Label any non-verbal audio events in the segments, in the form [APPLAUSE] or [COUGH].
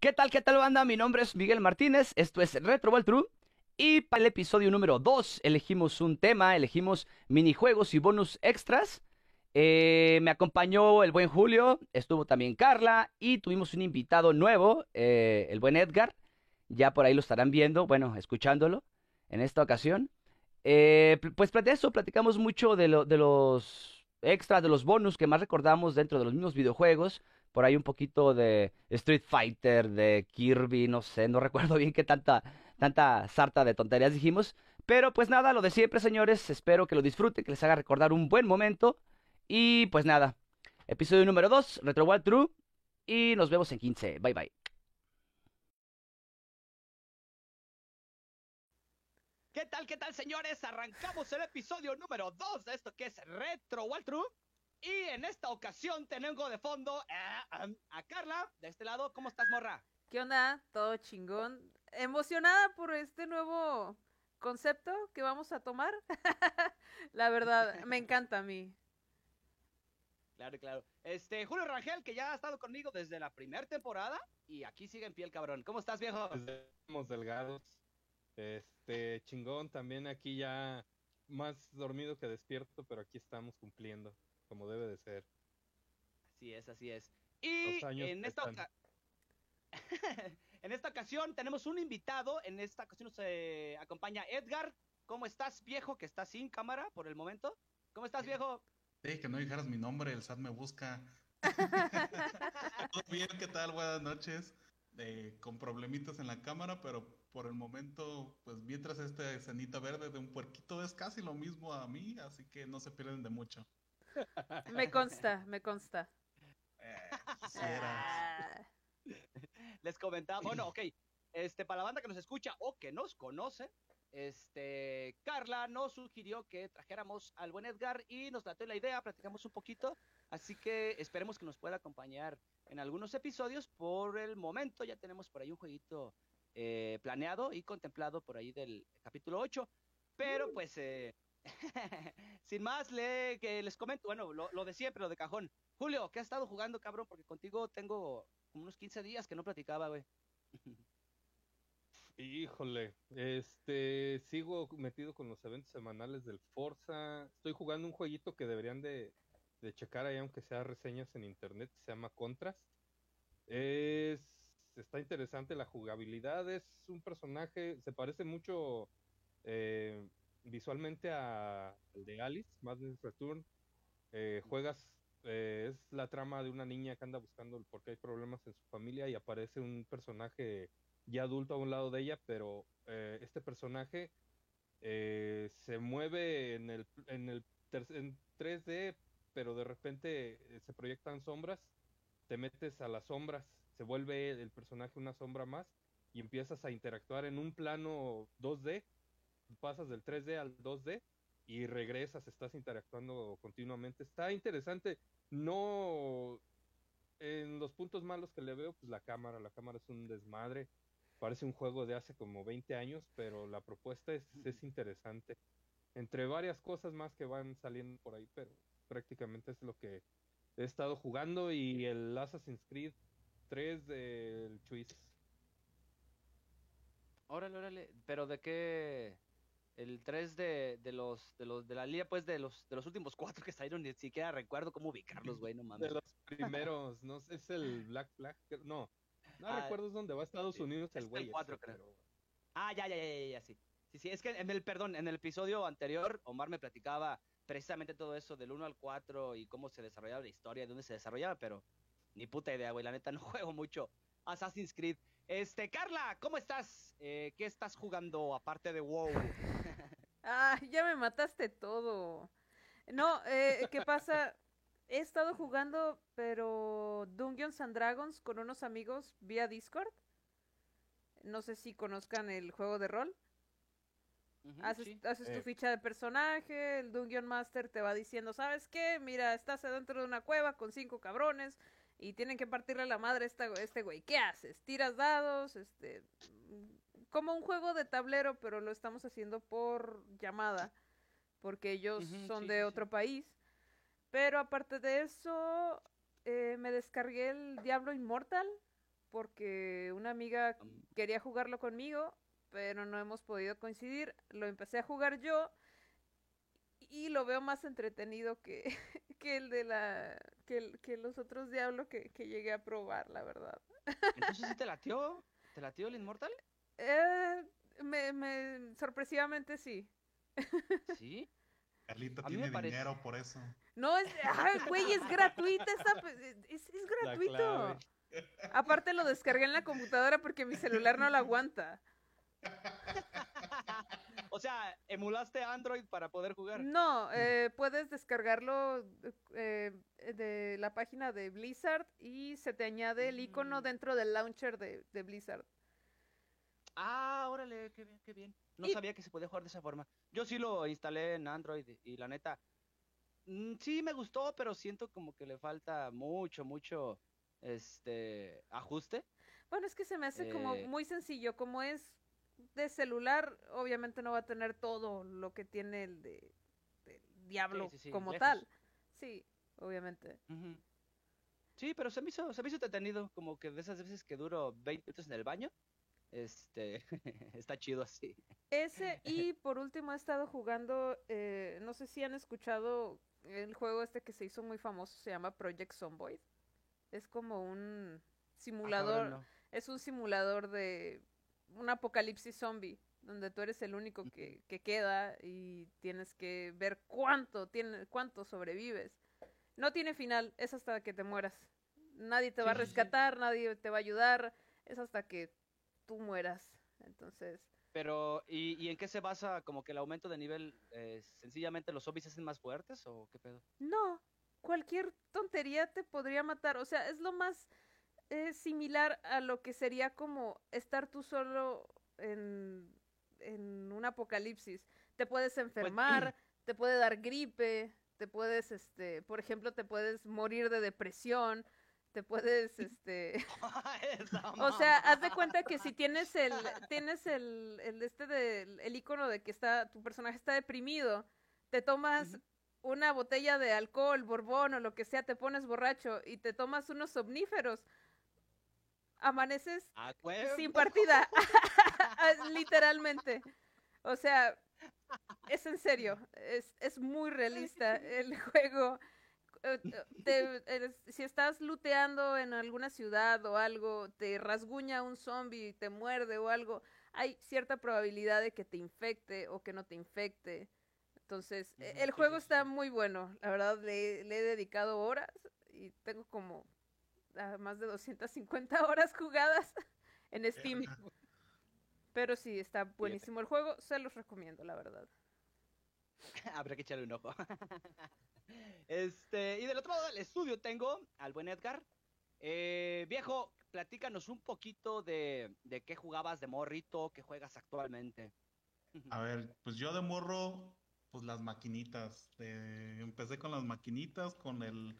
¿Qué tal, qué tal, banda? Mi nombre es Miguel Martínez, esto es Retro Ball True. Y para el episodio número 2 elegimos un tema, elegimos minijuegos y bonus extras. Eh, me acompañó el buen Julio, estuvo también Carla y tuvimos un invitado nuevo, eh, el buen Edgar. Ya por ahí lo estarán viendo, bueno, escuchándolo en esta ocasión. Eh, pues de eso platicamos mucho de los extras, de los bonus que más recordamos dentro de los mismos videojuegos. Por ahí un poquito de Street Fighter, de Kirby, no sé, no [LAUGHS] recuerdo bien qué tanta, tanta sarta de tonterías dijimos. Pero pues nada, lo de siempre, señores. Espero que lo disfruten, que les haga recordar un buen momento. Y pues nada, episodio número 2, Retro Wild True. Y nos vemos en 15. Bye bye. ¿Qué tal, qué tal, señores? Arrancamos el episodio número 2 de esto que es Retro Wild True. Y en esta ocasión tengo de fondo a, a Carla, de este lado. ¿Cómo estás, morra? ¿Qué onda? Todo chingón. Emocionada por este nuevo concepto que vamos a tomar. [LAUGHS] La verdad, me encanta a mí. Claro, claro. Este, Julio Rangel, que ya ha estado conmigo desde la primera temporada y aquí sigue en pie el cabrón. ¿Cómo estás, viejo? Estamos delgados. Este, chingón, también aquí ya más dormido que despierto, pero aquí estamos cumpliendo, como debe de ser. Así es, así es. Y en esta, [LAUGHS] en esta ocasión tenemos un invitado. En esta ocasión nos eh, acompaña Edgar. ¿Cómo estás, viejo? Que está sin cámara por el momento. ¿Cómo estás, viejo? Sí, que no dijeras mi nombre, el SAT me busca. [LAUGHS] Todo bien, ¿qué tal? Buenas noches. Eh, con problemitas en la cámara, pero por el momento, pues mientras esta escenita verde de un puerquito es casi lo mismo a mí, así que no se pierden de mucho. Me consta, me consta. Eh, Les comentaba, bueno, ok, este, para la banda que nos escucha o que nos conoce, este, Carla nos sugirió que trajéramos al buen Edgar y nos trató la idea, platicamos un poquito, así que esperemos que nos pueda acompañar en algunos episodios. Por el momento ya tenemos por ahí un jueguito eh, planeado y contemplado por ahí del capítulo 8, pero mm. pues eh, [LAUGHS] sin más le, que les comento, bueno, lo, lo de siempre, lo de cajón. Julio, ¿qué has estado jugando, cabrón? Porque contigo tengo como unos 15 días que no platicaba, güey. [LAUGHS] Híjole, este, sigo metido con los eventos semanales del Forza. Estoy jugando un jueguito que deberían de, checar ahí, aunque sea reseñas en internet, se llama Contrast. Es, está interesante la jugabilidad, es un personaje, se parece mucho eh, visualmente a el de Alice, Madness Return. Eh, juegas, eh, es la trama de una niña que anda buscando porque hay problemas en su familia y aparece un personaje ya adulto a un lado de ella, pero eh, este personaje eh, se mueve en el, en el en 3D, pero de repente eh, se proyectan sombras, te metes a las sombras, se vuelve el personaje una sombra más y empiezas a interactuar en un plano 2D, pasas del 3D al 2D y regresas, estás interactuando continuamente. Está interesante, no en los puntos malos que le veo, pues la cámara, la cámara es un desmadre parece un juego de hace como 20 años, pero la propuesta es, es interesante. Entre varias cosas más que van saliendo por ahí, pero prácticamente es lo que he estado jugando y el Assassin's Creed 3 del Chuis. Órale, órale, pero de qué el 3 de, de los de los de la línea pues de los de los últimos cuatro que salieron ni siquiera recuerdo cómo ubicarlos, güey, no mames. De los primeros, no es el Black Flag, no, no ah, recuerdo dónde va a Estados Unidos el güey. Ah, ya, ya, ya, ya, sí. Sí, sí, es que en el, perdón, en el episodio anterior, Omar me platicaba precisamente todo eso del 1 al 4 y cómo se desarrollaba la historia, de dónde se desarrollaba, pero ni puta idea, güey. La neta, [LAUGHS] no juego mucho Assassin's Creed. Este, Carla, ¿cómo estás? Eh, ¿Qué estás jugando aparte de WoW? Ah, ya me mataste todo. No, eh, ¿qué pasa? He estado jugando, pero Dungeons and Dragons con unos amigos vía Discord. No sé si conozcan el juego de rol. haces, tu eh. ficha de personaje, el Dungeon Master te va diciendo, ¿sabes qué? Mira, estás adentro de una cueva con cinco cabrones y tienen que partirle la madre a este, este güey. ¿Qué haces? ¿Tiras dados? Este, como un juego de tablero, pero lo estamos haciendo por llamada, porque ellos son de otro país. Pero aparte de eso, eh, me descargué el Diablo Immortal porque una amiga quería jugarlo conmigo, pero no hemos podido coincidir. Lo empecé a jugar yo y lo veo más entretenido que, [LAUGHS] que el de la que, el- que los otros Diablo que, que llegué a probar, la verdad. Entonces sí te latió. ¿Te latió el Inmortal? Eh, me, me sorpresivamente sí. Sí. Carlito A mí me tiene parece- dinero por eso. No es, ay, güey, es gratuita esta, es, es La gratuito. Aparte lo descargué en la computadora porque mi celular no lo aguanta. [LAUGHS] o sea, emulaste Android para poder jugar. No, eh, puedes descargarlo eh, de la página de Blizzard y se te añade el icono Mm. dentro del launcher de, de Blizzard. Ah, órale, qué bien, qué bien. No Y- sabía que se podía jugar de esa forma. Yo sí lo instalé en Android y la neta, mm, sí me gustó, pero siento como que le falta mucho, mucho, este, ajuste. Bueno, es que se me hace como Eh. muy sencillo, como es de celular, obviamente no va a tener todo lo que tiene el de, Diablo sí, sí, como lejos. tal. Sí, obviamente. Sí, pero se me hizo, se me hizo entretenido, como que de esas veces que duro 20 minutos en el baño, este, [LAUGHS] está chido así. Ese [LAUGHS] y por último he estado jugando, eh, no sé si han escuchado el juego este que se hizo muy famoso, se llama Project Zomboid. Es como un simulador, Ah, cabrón, es un simulador de un apocalipsis zombie, donde tú eres el único que, que queda y tienes que ver cuánto, tiene, cuánto sobrevives. No tiene final, es hasta que te mueras. Nadie te va a rescatar, nadie te va a ayudar, es hasta que tú mueras. Entonces, Pero, ¿y, y en qué se basa como que el aumento de nivel? Eh, ¿Sencillamente los zombies se hacen más fuertes o qué pedo? No, cualquier tontería te podría matar. O sea, es lo más eh, similar a lo que sería como estar tú solo en, en un apocalipsis. Te puedes enfermar, [CLEARS THROAT] te puede dar gripe, te puedes, este, por ejemplo, te puedes morir de depresión, te puedes, este, [LAUGHS] [LAUGHS] o sea, haz de cuenta que si tienes el, [LAUGHS] tienes el, el este del el icono de que está, tu personaje está deprimido, te tomas una botella de alcohol, borbón o lo que sea, te pones borracho y te tomas unos somníferos, amaneces sin partida, literalmente. O sea, es en serio, es, es muy realista el juego. Eh, eh, te- eres- si estás looteando en alguna ciudad o algo, te rasguña un zombie, te muerde o algo, hay cierta probabilidad de que te infecte o que no te infecte. Entonces, Ujú, el juego está muy bueno. La verdad, le, le he dedicado horas y tengo como ah, más de 250 [LAUGHS] horas jugadas [LAUGHS] en Steam. Pero sí, está buenísimo el juego. Se los recomiendo, la verdad. [LAUGHS] Habrá que echarle un ojo. Este, y del otro lado del estudio tengo al buen Edgar. Eh, viejo, platícanos un poquito de, de qué jugabas de morrito, qué juegas actualmente. A ver, pues yo de morro, pues las maquinitas. de- empecé con las maquinitas, con el,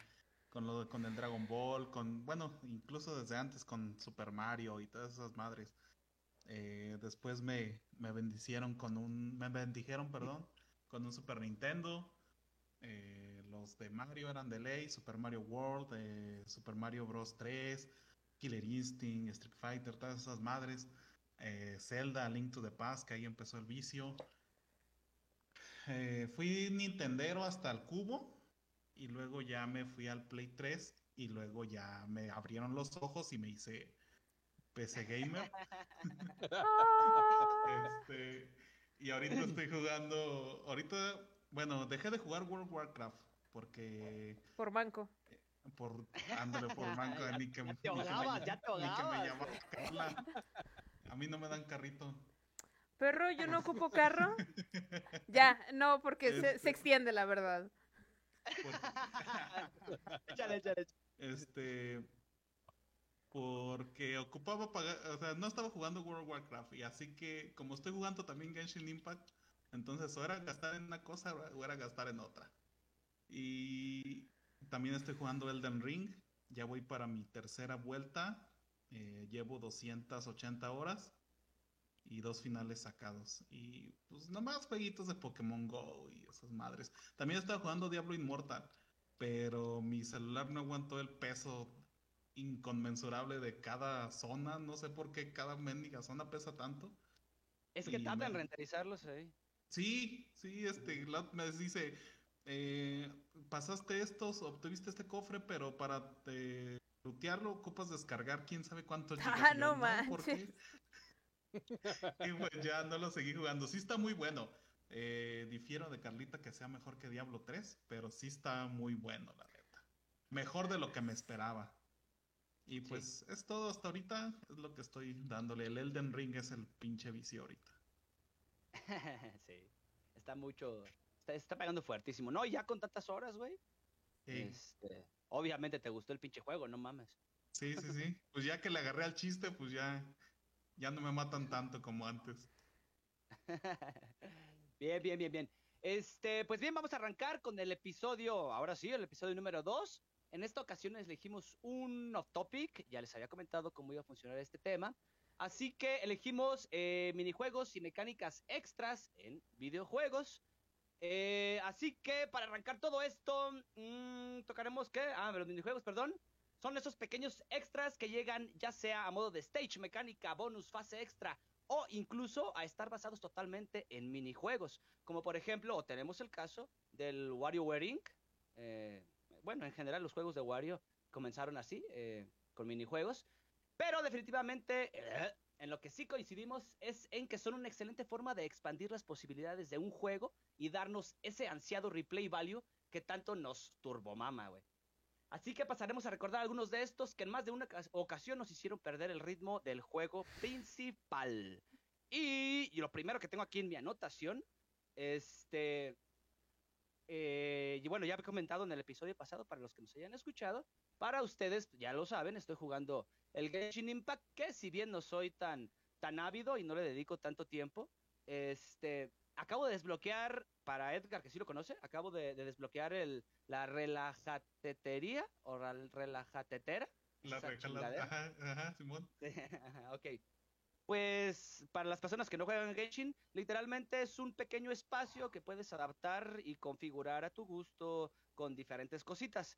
con lo, con el Dragon Ball, con, bueno, incluso desde antes con Super Mario y todas esas madres. Eh, después me, me bendicieron con un, me bendijeron, perdón, con un Super Nintendo. Eh, los de Mario eran de ley, Super Mario World, eh, Super Mario Bros. 3, Killer Instinct, Street Fighter, todas esas madres. Eh, Zelda, Link to the Past, que ahí empezó el vicio. Eh, fui Nintendero hasta el cubo y luego ya me fui al Play 3 y luego ya me abrieron los ojos y me hice PC Gamer. [LAUGHS] [LAUGHS] Este, y ahorita estoy jugando, ahorita, bueno, dejé de jugar World of Warcraft porque Por manco. por ándale por [LAUGHS] manco ni que, Ya ni te ahogabas, ya te ni que me llamara Carla. A mí no me dan carrito. Perro, yo no ocupo carro. [LAUGHS] Ya, no, porque se, se Este. extiende, la verdad. Por- [LAUGHS] échale, échale. Este, porque ocupaba pagar, o sea, no estaba jugando World of Warcraft y así que como estoy jugando también Genshin Impact, entonces o era gastar en una cosa o era gastar en otra. Y también estoy jugando Elden Ring, ya voy para mi tercera vuelta, eh, llevo 280 horas y dos finales sacados. Y pues nomás jueguitos de Pokémon Go y esas madres. También estaba jugando Diablo Immortal pero mi celular no aguantó el peso inconmensurable de cada zona. No sé por qué cada mendiga zona pesa tanto. Es que Y tarda en me- renderizarlos ahí. Sí, sí, este, me dice, eh, pasaste estos, obtuviste este cofre, pero para eh, lootearlo ocupas descargar quién sabe cuántos [LAUGHS] gigas. Ah, no ¿por qué?". [LAUGHS] Y pues ya no lo seguí jugando. Sí está muy bueno. Eh, difiero de Carlita que sea mejor que Diablo 3, pero sí está muy bueno, la neta. Mejor de lo que me esperaba. Y pues es todo hasta ahorita, es lo que estoy dándole. El Elden Ring es el pinche vicio ahorita. [LAUGHS] sí. Está mucho. Está, está pegando fuertísimo. No, y ya con tantas horas, güey. Sí. Este, obviamente te gustó el pinche juego, no mames. Sí, sí, sí. Pues ya que le agarré al chiste, pues ya, ya no me matan tanto como antes. [LAUGHS] bien, bien, bien, bien. Este, pues bien, vamos a arrancar con el episodio, ahora sí, el episodio número 2. En esta ocasión elegimos un off topic, ya les había comentado cómo iba a funcionar este tema. Así que elegimos eh, minijuegos y mecánicas extras en videojuegos. Eh, así que para arrancar todo esto, mm, tocaremos que, ah, los minijuegos, perdón, son esos pequeños extras que llegan ya sea a modo de stage, mecánica, bonus, fase extra o incluso a estar basados totalmente en minijuegos. Como por ejemplo, tenemos el caso del WarioWare Inc. Eh, bueno, en general los juegos de Wario comenzaron así, eh, con minijuegos. Pero definitivamente, eh, en lo que sí coincidimos es en que son una excelente forma de expandir las posibilidades de un juego y darnos ese ansiado replay value que tanto nos turbomama, güey. Así que pasaremos a recordar algunos de estos que en más de una ocas- ocasión nos hicieron perder el ritmo del juego principal. Y, y lo primero que tengo aquí en mi anotación, este... eh, y bueno, ya he comentado en el episodio pasado, para los que nos hayan escuchado, para ustedes, ya lo saben, estoy jugando el Genshin Impact, que si bien no soy tan, tan ávido y no le dedico tanto tiempo, este, acabo de desbloquear, para Edgar, que sí lo conoce, acabo de, de desbloquear el, la relajatetería o la relajatetera. La chingadera. Ajá, ajá, Simón. [LAUGHS] Ok. Pues para las personas que no juegan Genshin, literalmente es un pequeño espacio que puedes adaptar y configurar a tu gusto con diferentes cositas.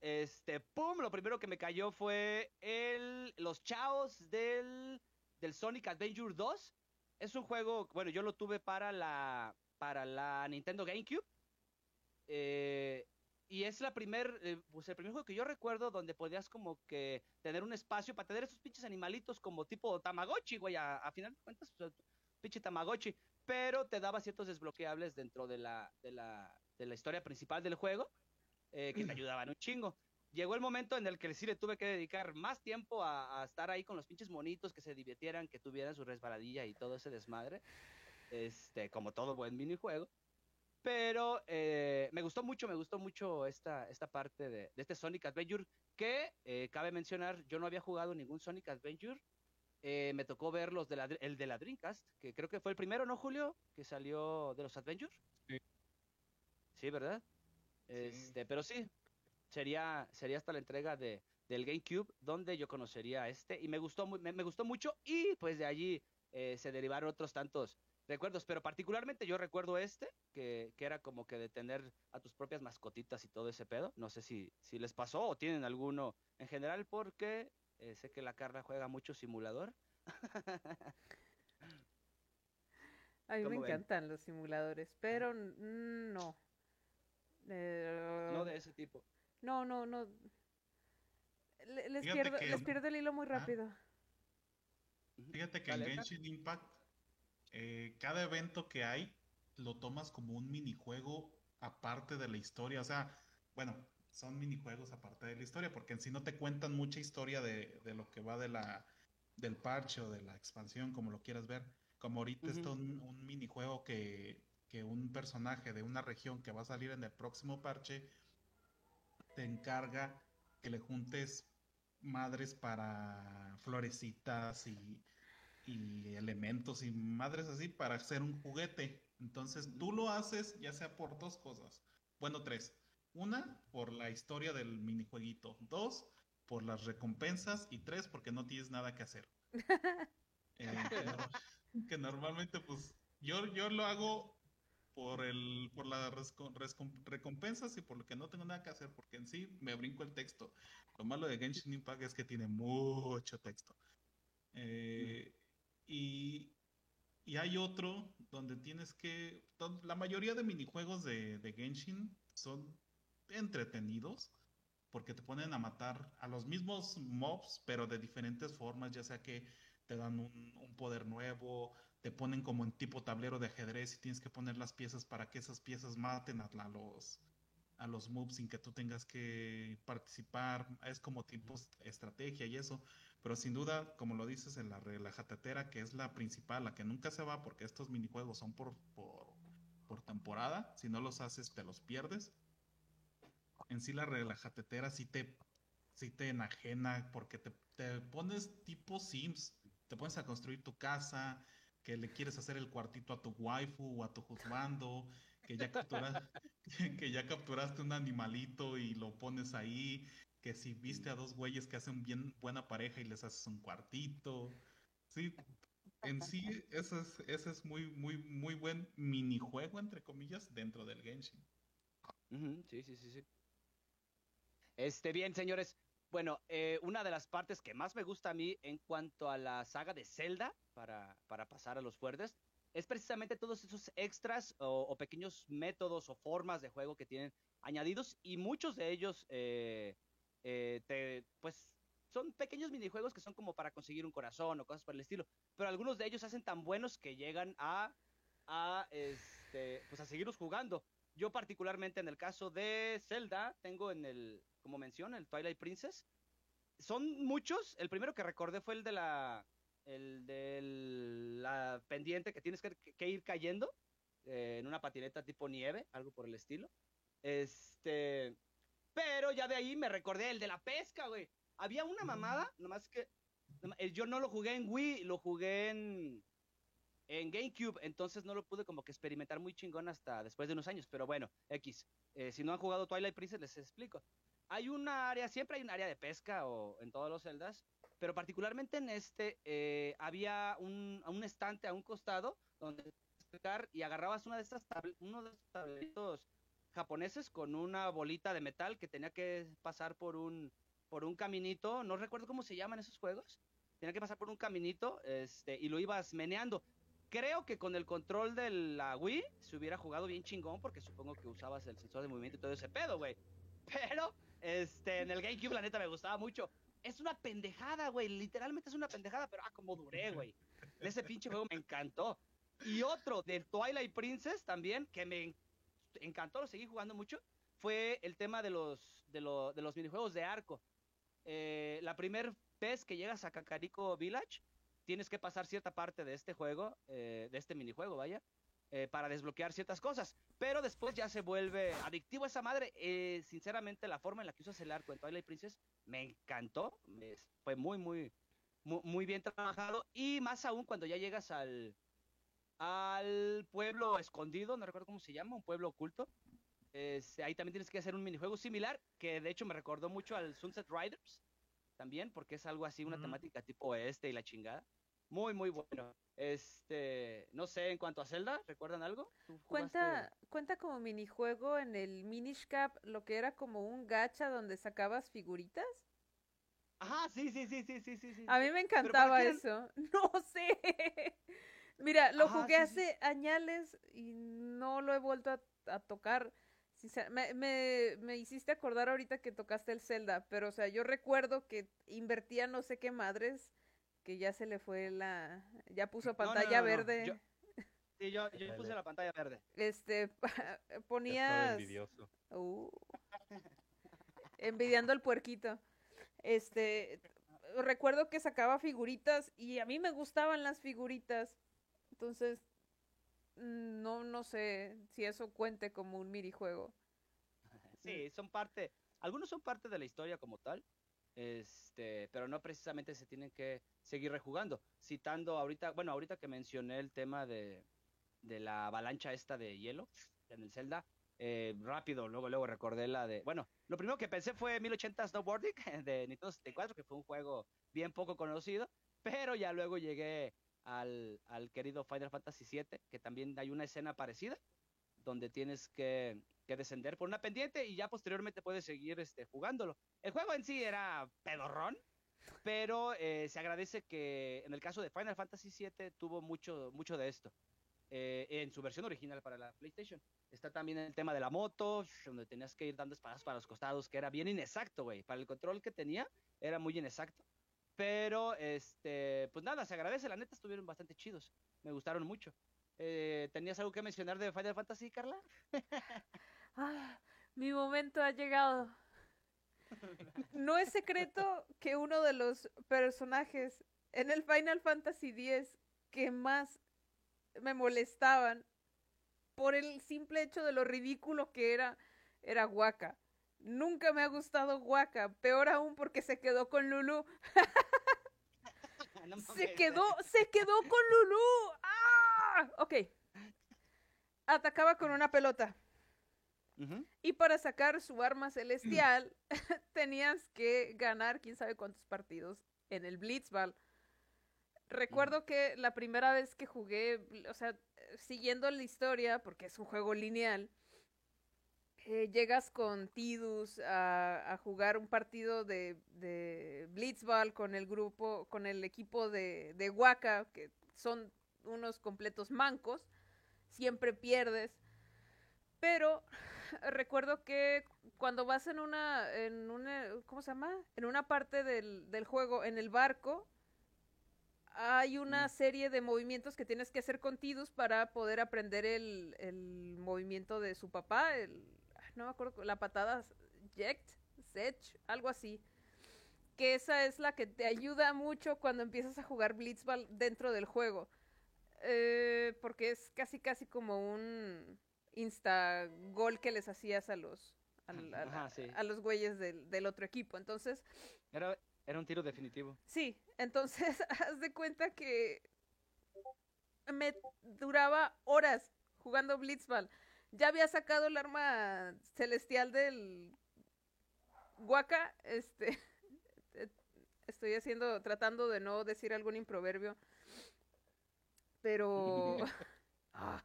Este, pum, lo primero que me cayó fue el, los chaos del, del Sonic Adventure 2. Es un juego, bueno, yo lo tuve para la, para la Nintendo GameCube. Eh, y es la primer, eh, pues el primer juego que yo recuerdo donde podías como que tener un espacio para tener esos pinches animalitos como tipo Tamagotchi, güey, a, final de cuentas, pues, pinche Tamagotchi, pero te daba ciertos desbloqueables dentro de la, de la, de la historia principal del juego eh, que te ayudaban un chingo. Llegó el momento en el que sí le tuve que dedicar más tiempo a, a estar ahí con los pinches monitos, que se divirtieran, que tuvieran su resbaladilla y todo ese desmadre, este, como todo buen minijuego. Pero eh, me gustó mucho, me gustó mucho esta, esta parte de, de este Sonic Adventure, que eh, cabe mencionar, yo no había jugado ningún Sonic Adventure. Eh, me tocó ver los de la, el de la Dreamcast, que creo que fue el primero, ¿no, Julio? Que salió de los Adventures. Sí. Sí, ¿verdad? Este, pero sí, sería, sería hasta la entrega de, del GameCube, donde yo conocería a este, y me gustó, me, me gustó mucho, y pues de allí eh, se derivaron otros tantos recuerdos, pero particularmente yo recuerdo este, que, que era como que de tener a tus propias mascotitas y todo ese pedo. No sé si, si les pasó o tienen alguno en general, porque eh, sé que la Carla juega mucho simulador. A mí me encantan los simuladores, pero no. Eh, no de ese tipo. no, no, no. Le- Les, pierdo, que- les pierdo el hilo muy Ajá. rápido. Fíjate que en. Genshin Impact, eh, cada evento que hay lo tomas como un minijuego aparte de la historia. O sea, bueno, son minijuegos aparte de la historia, porque en sí no te cuentan mucha historia de, de lo que va de la, del parche o de la expansión, como lo quieras ver. Como ahorita está Ujú. un, un minijuego que, que un personaje de una región que va a salir en el próximo parche te encarga que le juntes madres para florecitas y, y elementos y madres así para hacer un juguete. Entonces tú lo haces ya sea por dos cosas. Bueno, tres. Una, por la historia del minijueguito. Dos, por las recompensas. Y tres, porque no tienes nada que hacer. [LAUGHS] Eh, que, nor- que normalmente, pues, yo, yo lo hago por el por las recompensas y por lo que no tengo nada que hacer, porque en sí me brinco el texto. Lo malo de Genshin Impact es que tiene mucho texto. Eh, y, y, hay otro donde tienes que... La mayoría de minijuegos de, de Genshin son entretenidos porque te ponen a matar a los mismos mobs, pero de diferentes formas, ya sea que te dan un, un, poder nuevo, te ponen como en tipo tablero de ajedrez y tienes que poner las piezas para que esas piezas maten a, los a los moves sin que tú tengas que participar, es como tipo estrategia y eso, pero sin duda, como lo dices en la relajatetera, que es la principal, la que nunca se va porque estos minijuegos son por, por, por temporada, si no los haces te los pierdes. En sí la relajatetera sí te, sí te enajena porque te, te pones tipo Sims, te pones a construir tu casa, que le quieres hacer el cuartito a tu waifu o a tu juzgando, que ya, [LAUGHS] que ya capturaste un animalito y lo pones ahí, que si viste a dos güeyes que hacen bien buena pareja y les haces un cuartito. Sí, en sí, ese es, ese es muy, muy, muy buen minijuego, entre comillas, dentro del Genshin. sí, sí, sí, sí. Este, bien, señores, bueno, eh, una de las partes que más me gusta a mí en cuanto a la saga de Zelda, para, para pasar a los fuertes, es precisamente todos esos extras o, pequeños métodos o formas de juego que tienen añadidos y muchos de ellos, eh, eh, te, pues, son pequeños minijuegos que son como para conseguir un corazón o cosas por el estilo, pero algunos de ellos hacen tan buenos que llegan a, a, este, pues a seguirlos jugando. Yo particularmente en el caso de Zelda, tengo en el, como menciona, el Twilight Princess. Son muchos. El primero que recordé fue el de la, el de la pendiente que tienes que, ir cayendo eh, en una patineta tipo nieve, algo por el estilo. Este, pero ya de ahí me recordé el de la pesca, güey. Había una mamada, nomás que eh, yo no lo jugué en Wii, lo jugué en en GameCube, entonces no lo pude como que experimentar muy chingón hasta después de unos años, pero bueno, X. Eh, si no han jugado Twilight Princess, les explico. Hay una área, siempre hay un área de pesca o en todos los celdas, pero particularmente en este eh, había un, un, estante a un costado donde pescar y agarrabas una de estas uno de estos tableritos japoneses con una bolita de metal que tenía que pasar por un por un caminito, no recuerdo cómo se llaman esos juegos, tenía que pasar por un caminito este, y lo ibas meneando. Creo que con el control de la Wii se hubiera jugado bien chingón porque supongo que usabas el sensor de movimiento y todo ese pedo, güey. [LAUGHS] Pero, este, en el GameCube la neta me gustaba mucho. Es una pendejada, güey. Literalmente es una pendejada, pero ah, como duré, güey. Ese pinche juego me encantó. Y otro de Twilight Princess también, que me encantó, lo seguí jugando mucho, fue el tema de los, de, de los minijuegos de arco. Eh, la primera vez que llegas a Kakariko Village, tienes que pasar cierta parte de este juego, eh, de este minijuego, vaya, eh, para desbloquear ciertas cosas. Pero después ya se vuelve adictivo esa madre. Eh, sinceramente, la forma en la que usas el arco en Twilight Princess me encantó. fue muy, muy, muy, bien trabajado. Y más aún cuando ya llegas al, al pueblo escondido, no recuerdo cómo se llama, un pueblo oculto. ahí también tienes que hacer un minijuego similar, que de hecho me recordó mucho al Sunset Riders también, porque es algo así, una temática tipo este y la chingada. Muy, muy bueno. Este, no sé, en cuanto a Zelda, ¿recuerdan algo? Cuenta, cuenta como minijuego en el Minish Cap lo que era como un gacha donde sacabas figuritas. Ajá, sí, sí, sí, sí, sí, sí. A mí me encantaba eso. [LAUGHS] No sé. Mira, lo jugué hace añales y no lo he vuelto a, tocar. Me, me, me, hiciste acordar ahorita que tocaste el Zelda, pero o sea, yo recuerdo que invertía no sé qué madres que ya se le fue la, ya puso pantalla verde. sí, yo, yo puse la pantalla verde. Este, [LAUGHS] ponías... envidioso. Uh, envidiando al puerquito. Este, recuerdo que sacaba figuritas y a mí me gustaban las figuritas. Entonces, no, no sé si eso cuente como un minijuego. Sí, son parte, algunos son parte de la historia como tal, este, pero no precisamente se tienen que seguir rejugando. Citando ahorita, bueno, ahorita que mencioné el tema de, de la avalancha esta de hielo en el Zelda, eh, rápido, luego, luego recordé la de, bueno, lo primero que pensé fue 1080 Snowboarding [LAUGHS] de Nintendo 64, que fue un juego bien poco conocido, pero ya luego llegué al, al querido Final Fantasy VII, que también hay una escena parecida, donde tienes que, que descender por una pendiente y ya posteriormente puedes seguir este, jugándolo. El juego en sí era pedorrón, pero eh, se agradece que en el caso de Final Fantasy VII tuvo mucho, mucho de esto. eh, en su versión original para la PlayStation. Está también el tema de la moto, donde tenías que ir dando espadas para los costados, que era bien inexacto, güey. Para el control que tenía, era muy inexacto. Pero, este, pues nada, se agradece. La neta estuvieron bastante chidos. Me gustaron mucho. Eh, ¿Tenías algo que mencionar de Final Fantasy, Carla? [LAUGHS] Ah, mi momento ha llegado. No es secreto que uno de los personajes en el Final Fantasy X que más me molestaban por el simple hecho de lo ridículo que era, era Waka. Nunca me ha gustado Waka, peor aún porque se quedó con Lulu. [LAUGHS] [LAUGHS] No Se quedó, se quedó con Lulu. ¡Ah! Ok. Atacaba con una pelota. Y para sacar su arma celestial, [LAUGHS] tenías que ganar quién sabe cuántos partidos en el Blitzball. Recuerdo que la primera vez que jugué, o sea, siguiendo la historia, porque es un juego lineal, eh, llegas con Tidus a, a jugar un partido de, de Blitzball con el grupo, con el equipo de, de Waka, que son unos completos mancos, siempre pierdes. Pero [LAUGHS] recuerdo que cuando vas en una, en una, ¿cómo se llama? En una parte del, del juego, en el barco, hay una Mm. serie de movimientos que tienes que hacer con Tidus para poder aprender el, el movimiento de su papá, el, no me acuerdo, la patada Ject, Sech, algo así. Que esa es la que te ayuda mucho cuando empiezas a jugar Blitzball dentro del juego. Eh, porque es casi casi como un insta gol que les hacías a los a, Ajá, sí. a los güeyes del, del otro equipo. Entonces, Era, era un tiro definitivo. sí, entonces [LAUGHS] haz de cuenta que me duraba horas jugando Blitzball. Ya había sacado el arma celestial del Waka, este [LAUGHS] estoy haciendo tratando de no decir algún improverbio. Pero [LAUGHS] [LAUGHS] Ah,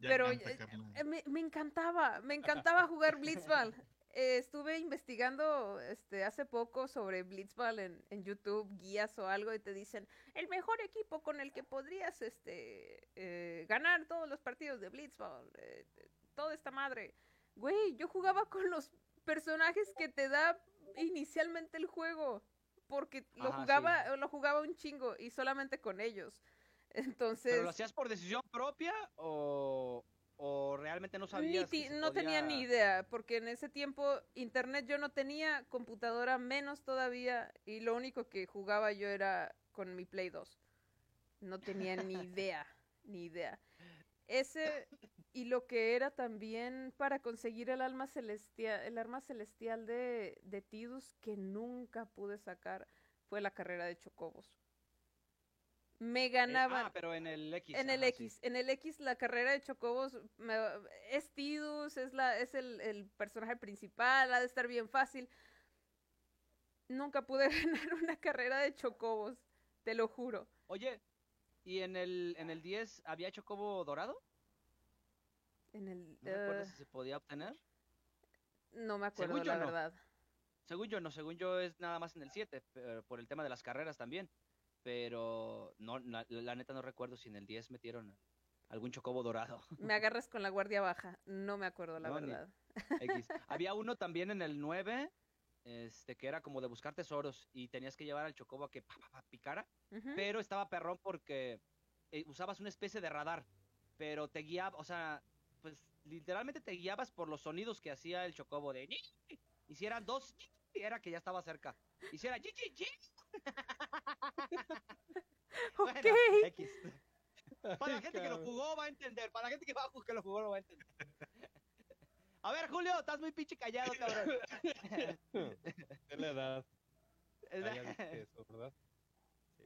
Pero, eh, eh, me, me encantaba, me encantaba jugar Blitzball. Eh, estuve investigando este, hace poco sobre Blitzball en, en YouTube, guías o algo, y te dicen, el mejor equipo con el que podrías este, eh, ganar todos los partidos de Blitzball, eh, toda esta madre. Güey, yo jugaba con los personajes que te da inicialmente el juego, porque lo jugaba, lo jugaba un chingo y solamente con ellos. Entonces... ¿Pero lo hacías por decisión propia o, o realmente no Ni sabías? que se no tenía ni idea, porque en ese tiempo internet yo no tenía, computadora menos todavía, y lo único que jugaba yo era con mi Play 2. No tenía ni [LAUGHS] idea, ni idea. Ese y lo que era también para conseguir el alma celestial, el arma celestial de, de Tidus que nunca pude sacar fue la carrera de Chocobos. Me Eh, ganaban. ah, pero en el X. En el ajá, sí. X, en el X la carrera de Chocobos me- es Tidus, es la, es el, el personaje principal, ha de estar bien fácil. Nunca pude [LAUGHS] ganar una carrera de Chocobos, te lo juro. Oye, ¿y en el, en el 10 había chocobo dorado? En el ¿No recuerdas eh, si se podía obtener? no me acuerdo Según yo, la no. verdad. Según yo, no, según yo es nada más en el 7, pero por el tema de las carreras también. Pero no, la, la neta no recuerdo si en el 10 metieron algún chocobo dorado. [LAUGHS] Me agarras con la guardia baja, no me acuerdo la No, verdad. [LAUGHS] X. [LAUGHS] Había uno también en el 9, este, que era como de buscar tesoros y tenías que llevar al chocobo a que pa, pa, pa, picara, pero estaba perrón porque eh, usabas una especie de radar, pero te guiaba, o sea, pues literalmente te guiabas por los sonidos que hacía el chocobo de ñi. Hicieran dos, ñi, era que ya estaba cerca. Hiciera ñi, ñi, ñi. [LAUGHS] Bueno, Ok. X. [LAUGHS] Para la gente que lo jugó va a entender, para la gente que, va a que lo jugó lo va a entender. A ver, Julio, estás muy pinche callado, cabrón. [LAUGHS] Es la edad. Eso, ¿verdad?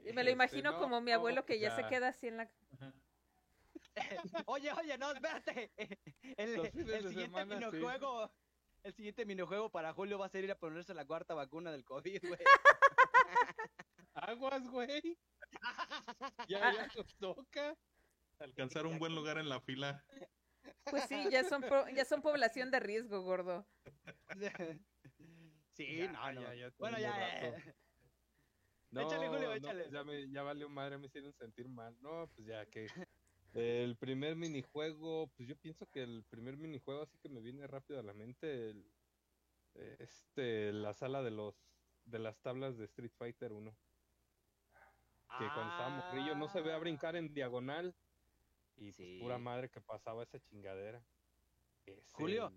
Y me lo Este, imagino no, como mi abuelo que ya se queda así en la... Oye, oye, no, espérate. El, el de siguiente semana, sí. el siguiente minijuego para Julio va a ser ir a ponerse la cuarta vacuna del COVID, güey. Aguas, güey. [LAUGHS] Ya, ya nos toca. Alcanzar un buen lugar en la fila. Pues sí, ya son, ya son población de riesgo, gordo. [LAUGHS] sí, Ya, no, no. ya, ya bueno, ya. eh. [LAUGHS] Échale, Julio, no, échale. ya, me, ya valió madre, me hicieron sentir mal. No, pues ya que. El primer minijuego, pues yo pienso que el primer minijuego así que me viene rápido a la mente, el- este, la sala de los de las tablas de Street Fighter 1. Que cuando estaba morrillo no se ve a brincar en diagonal. Y pues pura Ah. Sí. madre que pasaba esa chingadera. Julio,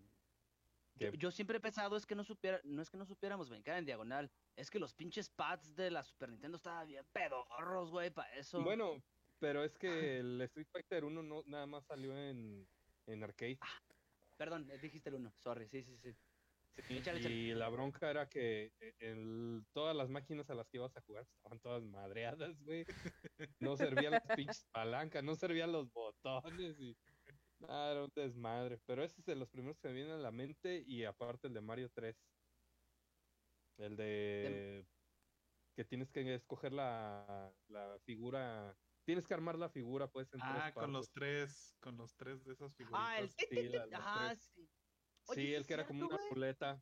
Yo, siempre he pensado es que no supiera, no es que no supiéramos brincar en diagonal, es que los pinches pads de la Super Nintendo estaban bien pedorros, güey, para eso. Bueno, pero es que el Street Fighter 1 no, nada más salió en, en arcade. Perdón, eh, dijiste el uno, sorry, sí, sí, sí. Sí, échale, échale. y la bronca era que eh, el- todas las máquinas a las que ibas a jugar estaban todas madreadas, güey. No servían las pinches palancas, no servían los botones y nada, era un desmadre. Pero ese es de los primeros que me vienen a la mente y aparte el de Mario 3. El de que tienes que escoger la, la figura, tienes que armar la figura, pues en Ah, tres con los tres, con los tres de esas figuritas. Ah, el Sí, la- tres. sí. Oye, Sí, el que era como una ruleta.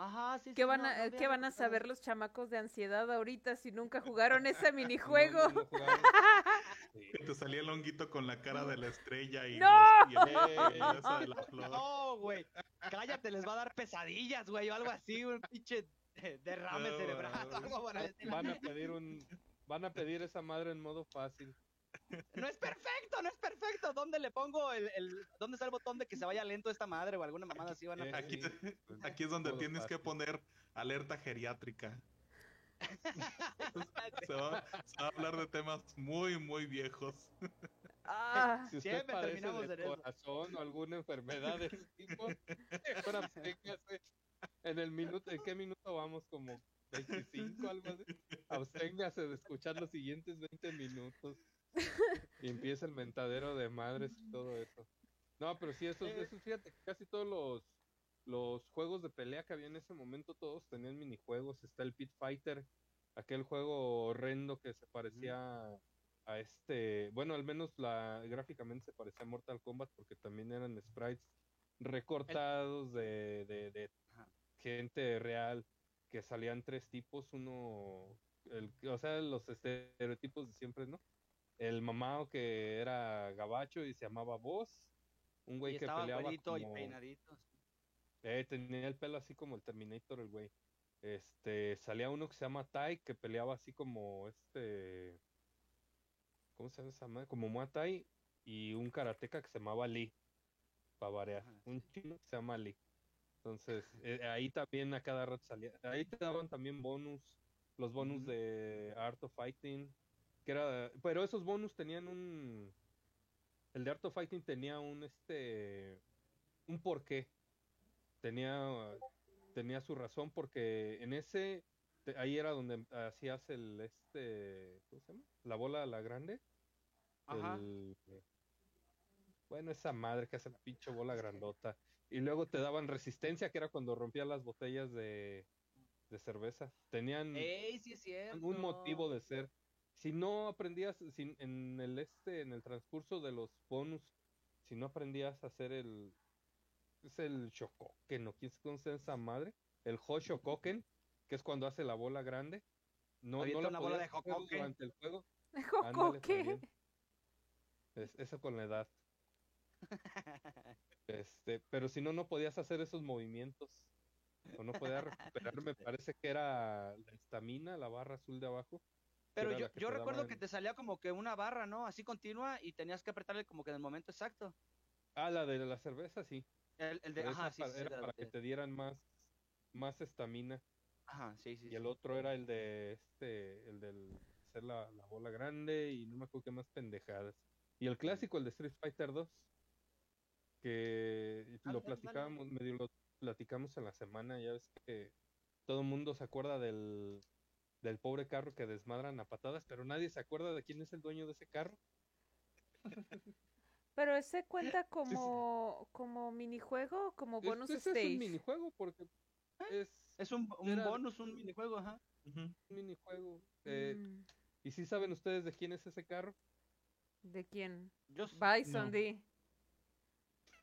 Ajá, sí, ¿Qué sí, van no, a, no eh, había ¿qué van a saber los chamacos de ansiedad ahorita si nunca [LAUGHS] jugaron ese minijuego? No. [LAUGHS] Sí. Que te salía el honguito con la cara de la estrella y, ¡No! los- y el- y esa [LAUGHS] de la flor. No, güey. Cállate, les va a dar pesadillas, güey, o algo así, un pinche derrame No, cerebral, algo. Van a pedir un van a pedir esa madre en modo fácil. No es perfecto, no es perfecto. ¿Dónde le pongo el, el dónde está el botón de que se vaya lento esta madre o alguna mamada así van a? Aquí, aquí es donde tienes que poner alerta geriátrica. Se va, se va a hablar de temas muy, muy viejos. Ah, Si usted Siempre padece terminamos en de eso. corazón o alguna enfermedad de ese tipo, mejor absténgase. En el minuto, ¿en qué minuto vamos? Como 25, algo así. Absténgase de escuchar los siguientes 20 minutos. [LAUGHS] Y empieza el mentadero de madres y todo eso. No, pero sí, esos, Eh. esos fíjate, casi todos los, los juegos de pelea que había en ese momento, todos tenían minijuegos. Está el Pit Fighter, aquel juego horrendo que se parecía a este, bueno, al menos la gráficamente se parecía a Mortal Kombat porque también eran sprites recortados de, de, de gente real que salían tres tipos, uno, el, o sea, los estereotipos de siempre, ¿no? El mamao que era gabacho y se llamaba Boss, un Y güey que peleaba güerito y como... peinadito. Eh, tenía el pelo así como el Terminator, el güey. Este, salía uno que se llama Tai, que peleaba así como este. ¿Cómo se llama esa madre? Como Muay Thai. Y un karateca que se llamaba Lee. Para variar. Ajá, Un sí. chino que se llama Lee. Entonces, eh, ahí también a cada rato salía. Ahí te daban también bonus. Los bonus de Art of Fighting. Que era. Pero esos bonus tenían un. El de Art of Fighting tenía un este. Un porqué tenía tenía su razón porque en ese ahí era donde hacías el este ¿cómo se llama? la bola la grande Ajá. el- bueno esa madre que hace la pinche bola grandota y luego te daban resistencia que era cuando rompías las botellas de, de cerveza tenían Ey, sí es un motivo de ser si no aprendías si en el este en el transcurso de los bonus si no aprendías a hacer el es el Shokoken, ¿no? ¿Quién se conoce esa madre? El Hoshokoken, que es cuando hace la bola grande. No, no la una bola de Hokoken. durante el juego. [LAUGHS] ¿Joco Ándale. Es, eso con la edad. [LAUGHS] Este, pero si no, no podías hacer esos movimientos. O no podías recuperar, me [LAUGHS] parece que era la estamina, la barra azul de abajo. Pero yo, yo recuerdo que el- te salía como que una barra, ¿no? Así continua y tenías que apretarle como que en el momento exacto. Ah, la de la cerveza, sí. El, el de, ajá, sí, pa- sí, era para que te dieran más más estamina. Ajá, sí, sí. Y el otro era el de este, el del hacer la, la bola grande y no me acuerdo qué más pendejadas. Y el clásico, el de Street Fighter 2, que Ah, lo platicábamos, medio lo platicamos en la semana, ya ves que todo el mundo se acuerda del, del pobre carro que desmadran a patadas, pero nadie se acuerda de quién es el dueño de ese carro. [LAUGHS] Pero ese cuenta como, como minijuego como bonus ese stage. es un minijuego porque es Es un, un Era- bonus, un minijuego, ajá. Un minijuego. Eh, Mm, ¿Y si saben ustedes de quién es ese carro? ¿De quién? Yo, Bison No. D.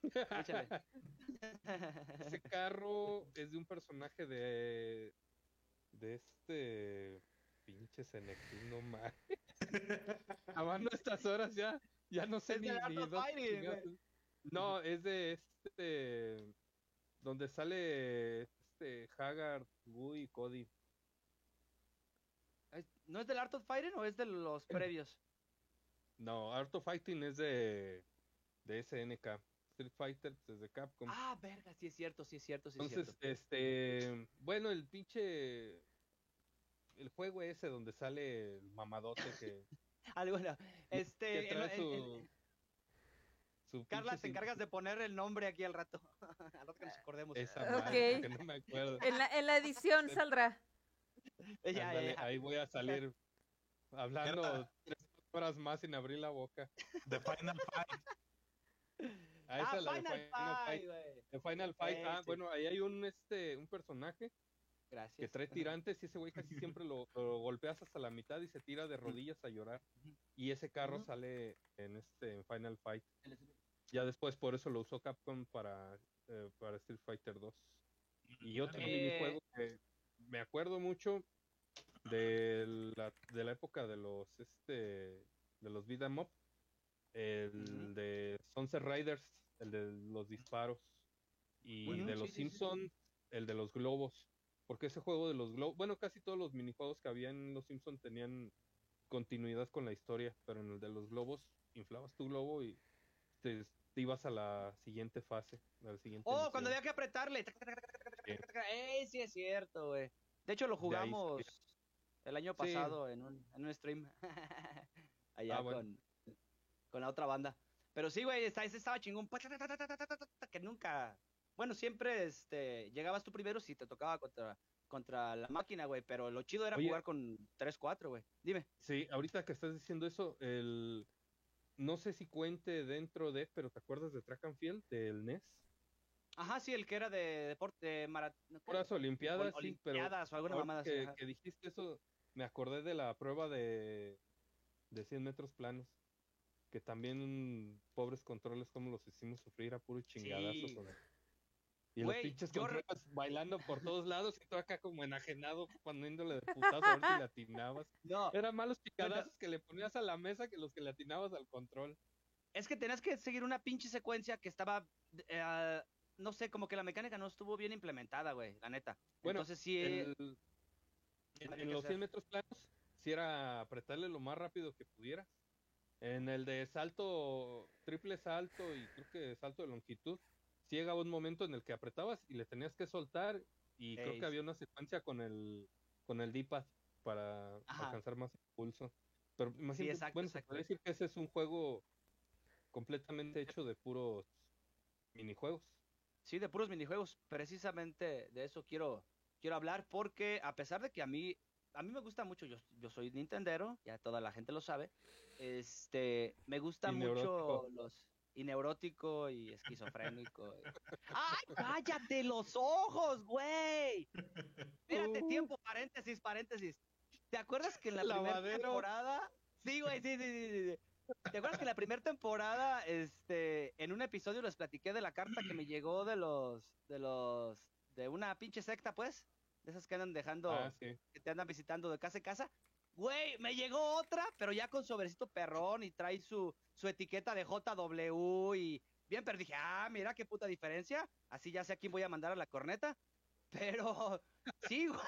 [LAUGHS] Ese carro es de un personaje de. De este. pinche Senectus, no más. Amando estas horas ya. Ya no sé Es ni, Fighting. No, es de este. donde sale este Haggard, Wu y Cody. ¿No es del Art of Fighting o es de los [CLEARS THROAT] previos? No, Art of Fighting es de. de SNK. Street Fighter pues, es de Capcom. Ah, verga, sí es cierto, sí es cierto, sí es Entonces, cierto. este, bueno, el pinche, el juego ese donde sale el mamadote que, [LAUGHS] Ah, bueno, este, trae su, Carla, te encargas de poner el nombre aquí al rato, [LAUGHS] al rato que nos acordemos. esa Ok. madre, porque no me acuerdo. En la, en la edición [LAUGHS] saldrá. Ya, ya, Ándale, ya. ahí voy a salir hablando tres horas más sin abrir la boca. The Final Fight. Ah, esa Ah, es la de Final Fight, Fight. güey. De Final Fight, ah, bueno, ahí hay un, este, un personaje que trae tirantes y ese güey casi siempre lo, [LAUGHS] lo golpeas hasta la mitad y se tira de rodillas a llorar. Y ese carro sale en este en Final Fight. Ya después por eso lo usó Capcom para, eh, para Street Fighter 2. Y otro Eh. minijuego que me acuerdo mucho de la, de la época de los este de los beat 'em up, el de Sunset Riders, el de los disparos. Y de los sí, Simpsons, el de los globos. Porque ese juego de los globos, bueno, casi todos los minijuegos que había en los Simpsons tenían continuidad con la historia, pero en el de los globos, inflabas tu globo y te, ibas a la siguiente fase. A siguiente oh, cuando había que apretarle. ¡Ey, sí es cierto, güey! De hecho, lo jugamos el año pasado en, un, en un stream. [LAUGHS] Allá ah, con, con la otra banda. Pero sí, güey, ese estaba chingón. Que nunca. Bueno, siempre este, llegabas tú primero si te tocaba contra, contra la máquina, güey. Pero lo chido era jugar con 3-4, güey. Dime. Sí, ahorita que estás diciendo eso, el. No sé si cuente dentro de, pero ¿te acuerdas de Track and Field, del NES? Ajá, sí, el que era de deporte, de marat... Olimpiadas, sí, olimpiadas, o alguna mamada que, dijiste eso, me acordé de la prueba de, de 100 metros planos que también pobres controles como los hicimos sufrir a puro chingadazos. Sí. Y Güey, los pinches yo re- controles bailando por todos lados y tú acá como enajenado poniéndole de putazo a ver si le atinabas. No, Eran malos chingadazos que le ponías a la mesa que los que le atinabas al control. Es que tenías que seguir una pinche secuencia que estaba, eh, no sé, como que la mecánica no estuvo bien implementada, güey, la neta. Bueno, Entonces sí, eh, El- en, había en los hacer. 100 metros planos, si era apretarle lo más rápido que pudieras. En el de salto, triple salto y creo que salto de longitud, sí llegaba un momento en el que apretabas y le tenías que soltar y creo que había una secuencia con el con el D-pad para Ajá. alcanzar más impulso. Pero imagínate, exacto, bueno, se exacto. puede decir que ese es un juego completamente hecho de puros minijuegos. sí, de puros minijuegos. Precisamente de eso quiero, quiero hablar porque a pesar de que a mí, a mí me gusta mucho, yo, yo soy Nintendero, ya toda la gente lo sabe, este, me gusta mucho los... Y neurótico y esquizofrénico. y- [LAUGHS] ¡Ay, cállate los ojos, güey! Espérate, Uh. tiempo, paréntesis, paréntesis. ¿Te acuerdas que en la primera temporada... Sí, güey, sí, sí, sí, sí, sí. ¿Te acuerdas que en la primera temporada, este, en un episodio les platiqué de la carta que me llegó de los, de los, de una pinche secta, pues? De esas que andan dejando, Ah, sí. que te andan visitando de casa en casa. Güey, me llegó otra, pero ya con sobrecito perrón y trae su, su etiqueta de JW y bien, pero dije, ah, mira qué puta diferencia. Así ya sé a quién voy a mandar a la corneta. [LAUGHS] Pero, [LAUGHS] sí, güey.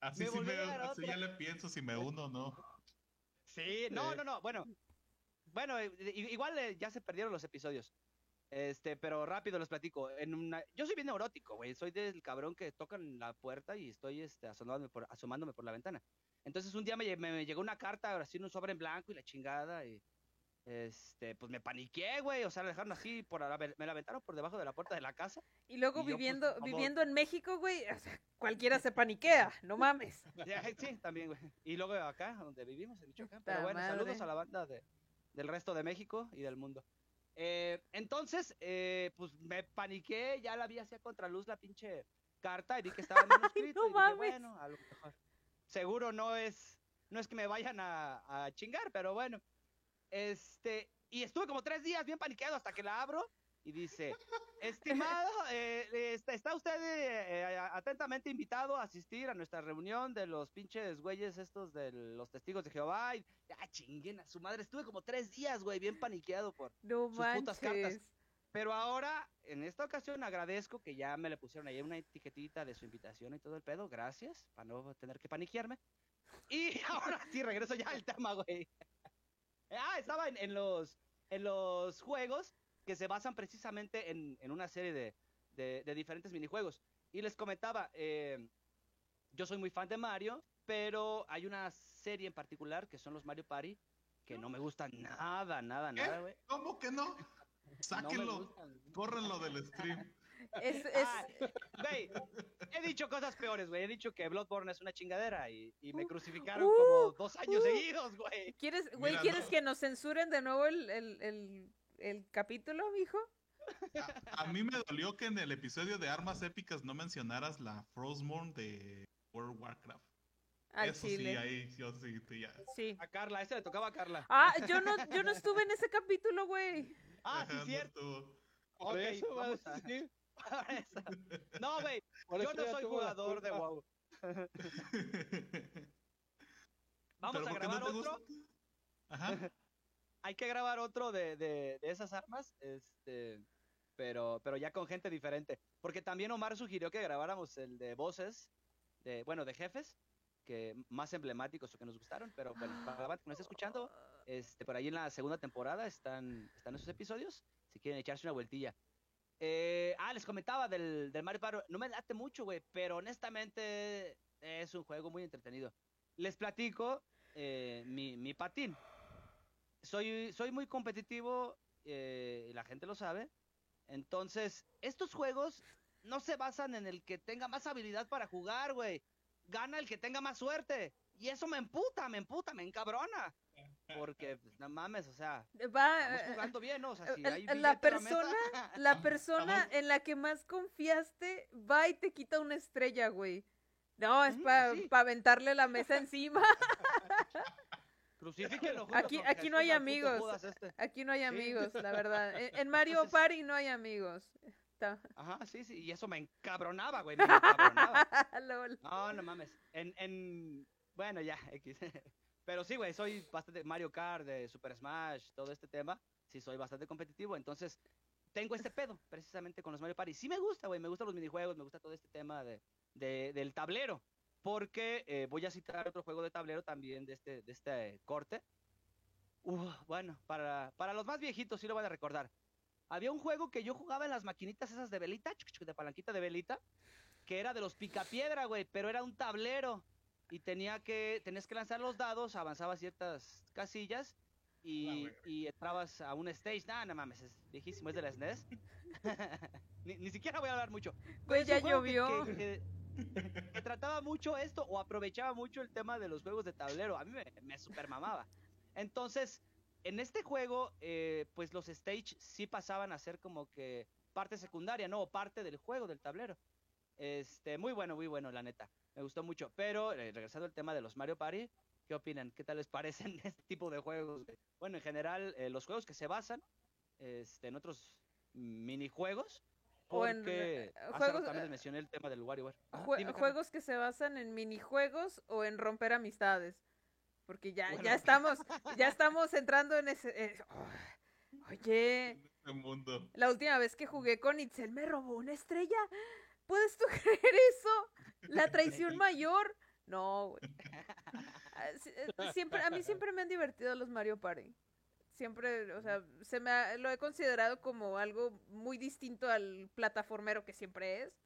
Así, Me sí así ya le pienso si me uno o no. Sí, no, no, no, bueno. Bueno, igual eh, ya se perdieron los episodios. Este, pero rápido los platico. En una... Yo soy bien neurótico, güey. Soy del cabrón que tocan la puerta y estoy este, asomándome, por, asomándome por la ventana. Entonces un día me, me- me llegó una carta, así en un sobre en blanco y la chingada. Y este, pues me paniqué, güey. O sea, la dejaron así, por la- me la aventaron por debajo de la puerta de la casa. Y luego Y yo, pues, viviendo, viviendo en México, güey, o sea, cualquiera se paniquea, [LAUGHS] no mames. Sí, también, güey. Y luego acá, donde vivimos, en Michoacán. Pero bueno, saludos a la banda de, del resto de México y del mundo. Eh, entonces, eh, pues me paniqué, ya la vi hacia contraluz la pinche carta y vi que estaba [LAUGHS] en manuscrito. no y dije, bueno, a lo mejor. Seguro no es, no es que me vayan a, a chingar, pero bueno. Este, y estuve como tres días bien paniqueado hasta que la abro y dice, estimado, eh, está, está usted eh, eh, atentamente invitado a asistir a nuestra reunión de los pinches güeyes estos de los testigos de Jehová. Y, ah, chinguen a su madre, estuve como tres días, güey, bien paniqueado por... No sus putas cartas. Pero ahora, en esta ocasión, agradezco que ya me le pusieron ahí una etiquetita de su invitación y todo el pedo, gracias, para no tener que paniquearme. Y [LAUGHS] ahora sí, regreso ya al tema, güey. Ah, estaba en, en los, en los juegos que se basan precisamente en, en una serie de, de- de diferentes minijuegos. Y les comentaba, eh, yo soy muy fan de Mario, pero hay una serie en particular que son los Mario Party, que no me gustan nada, nada, nada, güey. ¿Cómo que no? No Sáquenlo, gustan. córrenlo del stream. Es, [LAUGHS] Ah, he dicho cosas peores, güey. He dicho que Bloodborne es una chingadera y, y me Uh, crucificaron uh, como dos años uh. seguidos, güey. ¿Quieres, güey, ¿quieres no. que nos censuren de nuevo el, el, el, el capítulo, mijo? A, a mí me dolió que en el episodio de Armas Épicas no mencionaras la Frostmourne de World of Warcraft. Al Eso chile. sí, ahí yo sí, sí, ya. Sí. A Carla, ese le tocaba a Carla. Ah, yo no, yo no estuve en ese capítulo, güey. Ah, sí, no cierto. estuvo. Por Ok, eso, vamos a- decir. [LAUGHS] No, güey, yo no soy jugador de. WoW. [LAUGHS] Vamos ¿Pero a no grabar otro. gusta? Ajá. [LAUGHS] Hay que grabar otro de, de, de esas armas, este, pero, pero ya con gente diferente. Porque también Omar sugirió que grabáramos el de voces, de, bueno, de jefes, que más emblemáticos o que nos gustaron, pero bueno, para la que nos está escuchando, este, por ahí en la segunda temporada están, están esos episodios, si quieren echarse una vueltilla. Eh, ah, les comentaba del, del Mario Party, no me late mucho, güey, pero honestamente es un juego muy entretenido. Les platico eh, mi, mi patín. Soy, soy muy competitivo, eh, y la gente lo sabe. Entonces, estos juegos no se basan en el que tenga más habilidad para jugar, güey. Gana el que tenga más suerte. Y eso me emputa, me emputa, me encabrona. Porque, pues, no mames, o sea, Va, estamos eh, jugando bien, ¿no? O sea, si hay la mesa- persona- la [LAUGHS] persona Vamos. en la que más confiaste va y te quita una estrella, güey. No, es para sí. aventarle la mesa encima. [LAUGHS] Crucifíquenlo, Aquí- no hay amigos. Este. Aquí no hay Sí. amigos, la verdad. [LAUGHS] En, en Mario Entonces- Party no hay amigos. Ajá, sí, sí, y eso me encabronaba, güey, me encabronaba. [LAUGHS] No, no mames. En, en... Bueno, ya, X. [LAUGHS] Pero sí, güey, soy bastante Mario Kart, de Super Smash, todo este tema. Sí, soy bastante competitivo. Entonces, tengo este pedo, precisamente con los Mario Party. Sí me gusta, güey, me gustan los minijuegos, me gusta todo este tema de, de- del tablero. Porque eh, voy a citar otro juego de tablero también de este, de este corte. Uf, bueno, para, para los más viejitos sí lo van a recordar. Había un juego que yo jugaba en las maquinitas esas de velita, de palanquita de velita, que era de los picapiedra, güey, pero era un tablero y tenía que tenías que lanzar los dados, avanzabas ciertas casillas y, Ah, y entrabas a un stage. Nah, no mames, es viejísimo, es de la SNES. [LAUGHS] ni, ni siquiera voy a hablar mucho. Güey, Es un ya que- llovió. Que, que- que trataba mucho esto o aprovechaba mucho el tema de los juegos de tablero. A mí me, me super mamaba. Entonces, en este juego, eh, pues los stage sí pasaban a ser como que parte secundaria, ¿no? O parte del juego, del tablero. Este, muy bueno, muy bueno, la neta. Me gustó mucho. Pero, eh, regresando al tema de los Mario Party, ¿qué opinan? ¿Qué tal les parecen [LAUGHS] este tipo de juegos? Bueno, en general, eh, los juegos que se basan este, en otros minijuegos. O en, Porque eh, hace juegos, rato también eh, les mencioné el tema del WarioWare. Ajá, Jue- dime, juegos que se basan en minijuegos o en romper amistades. Porque ya, Bueno. ya [LAUGHS] estamos, ya estamos entrando en ese. eh, oh, oye, este mundo. la última vez que jugué con Itzel me robó una estrella. ¿Puedes tú [LAUGHS] creer eso? La traición mayor. No, güey. [LAUGHS] Ah, Siempre, a mí siempre me han divertido los Mario Party. Siempre, o sea, se me ha- lo he considerado como algo muy distinto al plataformero que siempre es.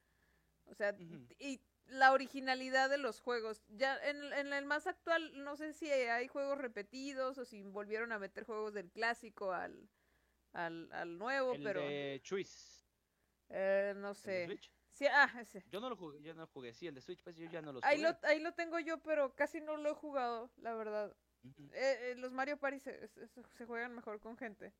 O sea, y la originalidad de los juegos. Ya en, en el más actual, no sé si hay juegos repetidos o si volvieron a meter juegos del clásico al, al, al nuevo, El pero de Choice. eh, no el de sé. Switch. Sí, ah, ese. Yo no lo jugué, yo no lo jugué. Sí, el de Switch, pues yo ya no lo Ahí jugué. lo, ahí lo tengo yo, pero casi no lo he jugado, la verdad. Eh, eh, los Mario Party se, se- se juegan mejor con gente,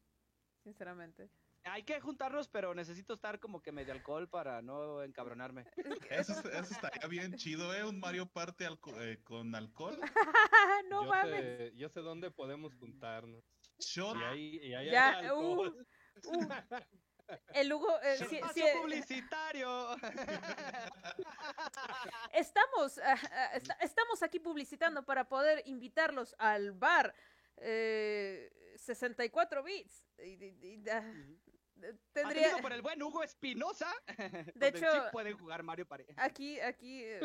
sinceramente. Hay que juntarnos, pero necesito estar como que medio alcohol para no encabronarme. [LAUGHS] Eso, es- eso estaría bien chido, ¿eh? Un Mario Party alco- eh, con alcohol. [LAUGHS] no yo, mames. sé, yo sé dónde podemos juntarnos. Shot. Y ahí, y ahí hay Ya, alcohol. uh, [LAUGHS] El Hugo, eh, sí, publicitario. [LAUGHS] estamos, ah, ah, esta- estamos aquí publicitando para poder invitarlos al bar eh, 64 bits. Y- y- y, ah, tendría, por el buen Hugo Espinosa. de hecho, sí pueden jugar Mario aquí, aquí, eh,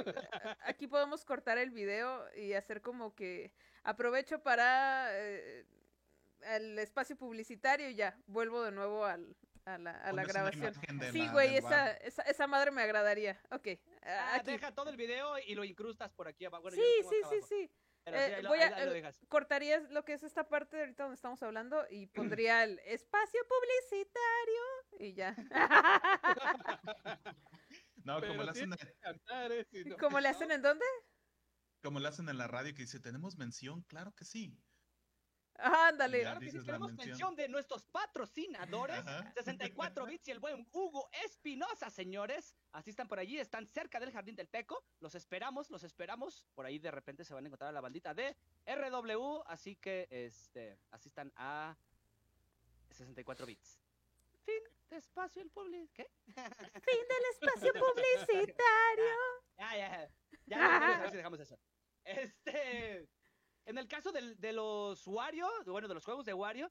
aquí podemos cortar el video y hacer como que aprovecho para eh, el espacio publicitario y ya vuelvo de nuevo al, a la, a la grabación. Sí, la- güey, esa, esa, esa madre me agradaría. Ok, ah, Ah, aquí. deja todo el video y lo incrustas por aquí abajo. Bueno, sí, sí, sí, sí. Eh, sí, lo- voy ahí- a- ahí lo eh, cortarías lo que es esta parte de ahorita donde estamos hablando y [CLEARS THROAT] pondría el espacio publicitario y ya. [LAUGHS] No, como le, hacen, cantar, eh, si no- ¿Cómo le hacen en dónde? como le hacen en la radio que dice, ¿tenemos mención? Claro que sí. Ah, ándale. Ya Claro que sí, tenemos mención. de nuestros patrocinadores. Ajá. 64 bits y el buen Hugo Espinosa, señores. Así están por allí, están cerca del Jardín del Peco. Los esperamos, los esperamos. Por ahí de repente se van a encontrar a la bandita de RW. Así que este, asistan a 64 bits. Fin de espacio el público. ¿Qué? Fin del espacio publicitario. Ya, ya, ya. Ya, ya, a ver si dejamos eso. Este. En el caso del- de los Wario, bueno, de los juegos de Wario,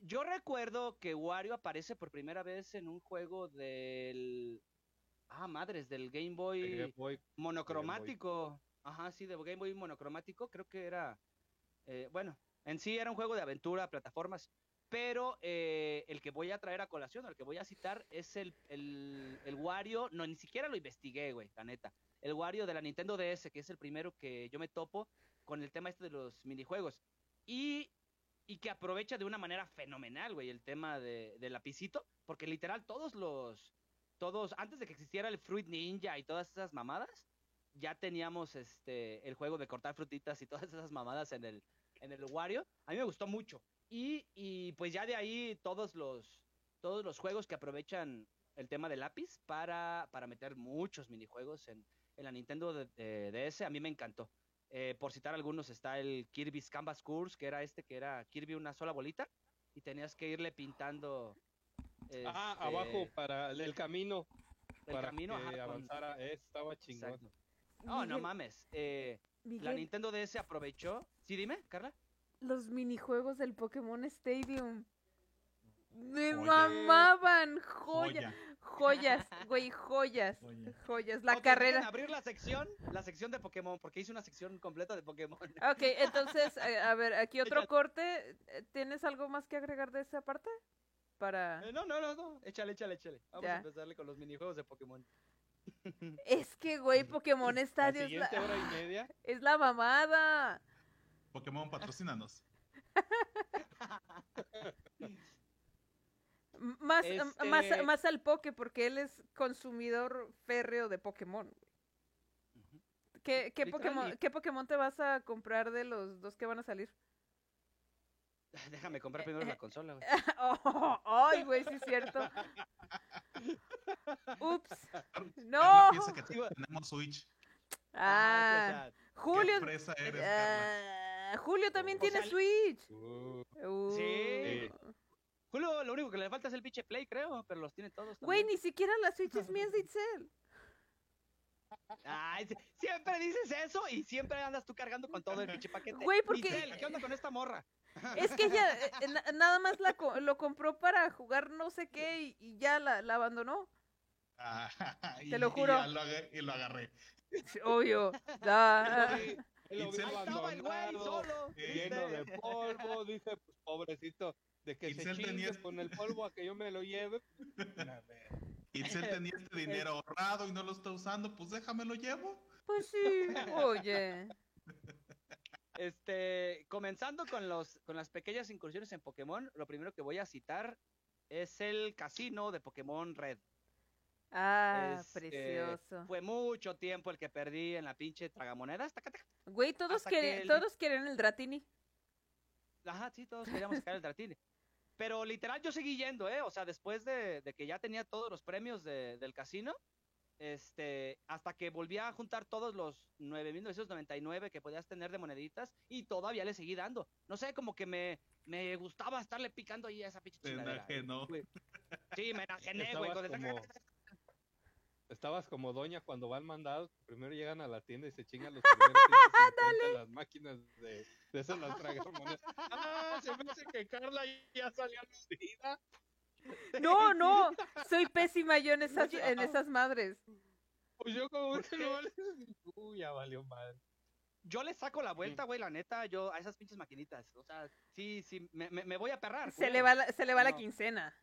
yo recuerdo que Wario aparece por primera vez en un juego del. Ah, madres, del Game Boy de Game Boy. monocromático. Ajá, sí, de Game Boy monocromático. Creo que era. eh, bueno, en sí era un juego de aventura, plataformas. Pero eh, el que voy a traer a colación, el que voy a citar, es el, el, el Wario. No, ni siquiera lo investigué, güey, la neta. El Wario de la Nintendo DS, que es el primero que yo me topo con el tema este de los minijuegos. Y, y que aprovecha de una manera fenomenal, güey, el tema de, del lapicito. Porque literal, todos los. Todos, antes de que existiera el Fruit Ninja y todas esas mamadas, ya teníamos este el juego de cortar frutitas y [LAUGHS] todas esas mamadas en el, en el Wario. A mí me gustó mucho. Y, y pues ya de ahí todos los, todos los juegos que aprovechan el tema del lápiz para, para meter muchos minijuegos en, en la Nintendo DS, a mí me encantó. Eh, por citar algunos, está el Kirby's Canvas Course, que era este, que era Kirby una sola bolita, y tenías que irle pintando. Ah, este, abajo para el, el camino. el para camino, que ajá, con- avanzara. eh, estaba chingón. No, no mames. eh, la Nintendo DS aprovechó. Sí, dime, Carla. los minijuegos del Pokémon Stadium. Me Joya. mamaban, joya, Joya. Joyas, [LAUGHS] güey, joyas, Joya. joyas. La carrera. abrir la sección, la sección de Pokémon, porque hice una sección completa de Pokémon. Ok, entonces, [LAUGHS] eh, a ver, aquí otro Échale. corte. Eh, ¿Tienes algo más que agregar de esa parte? Para... Eh, no, no, no, no. Échale, échale, échale. Vamos Ya. a empezarle con los minijuegos de Pokémon. [LAUGHS] Es que, güey, Pokémon La Stadium es la, siguiente hora y media. es la mamada. Pokémon patrocínanos. Más, m- más, Este- más al Poké, porque él es consumidor férreo de Pokémon. ¿Qué, qué, Pokémon, ¿Qué Pokémon te vas a comprar de los dos que van a salir? [LAUGHS] Déjame comprar primero la consola, güey. [LAUGHS] Oh, ¡Ay, güey, sí es cierto! [LAUGHS] ¡Ups! ¡No! piensa que tenemos Switch. Ah, Ajá, Julio... Ah, Julio también O tiene sea, Switch. Uh, Uh. Sí. Julio, lo único que le falta es el pinche Play, creo, pero los tiene todos. Güey, ni siquiera la Switch es mía, es de Itzel. Ay, siempre dices eso y siempre andas tú cargando con todo el pinche paquete. Güey, porque- Itzel, ¿qué onda con esta morra? Es que ella [LAUGHS] eh, na- nada más la co- lo compró para jugar no sé qué y, y ya la, la abandonó. Ah, [LAUGHS] y- Te lo juro. ya lo agarré- y lo agarré. Obvio. Lo Itzel- vio Ahí estaba el güey solo. lleno de polvo. Dije, pues pobrecito, de que se Itzel chingue tenía- con el [LAUGHS] polvo a que yo me lo lleve. A ver. Itzel tenía [LAUGHS] este dinero ahorrado y no lo está usando, pues déjame lo llevo. Pues sí, [LAUGHS] oye. Este, comenzando con los con las pequeñas incursiones en Pokémon, lo primero que voy a citar es el casino de Pokémon Red. Ah, Este, precioso. Fue mucho tiempo el que perdí en la pinche tragamonedas. taca, taca. Güey, todos, hasta quieren, que el- todos quieren el Dratini. Ajá, sí, todos queríamos sacar el Dratini. Pero literal yo seguí yendo, ¿eh? O sea, después de, de que ya tenía todos los premios de- del casino, Este, hasta que volví a juntar todos los 9.999 que podías tener de moneditas y todavía le seguí dando. No sé, como que me, me gustaba estarle picando ahí a esa pinche Te enajenó. güey. Sí, me enajené, güey. Estabas con el- como, estabas como doña cuando van mandados, primero llegan a la tienda y se chingan los primeros [LAUGHS] 150 las máquinas de, de esas las tragar monedas. Ah, se me hace que Carla ya salió vida. No, no, soy pésima yo en [LAUGHS] esas, en esas madres. Pues yo como ¿Por que no vale. Uy, ya valió madre. Yo le saco la vuelta, güey, la neta, yo a esas pinches maquinitas. O sea, sí, sí, me, me, me voy a perrar. Se le va la, se le va la No. quincena.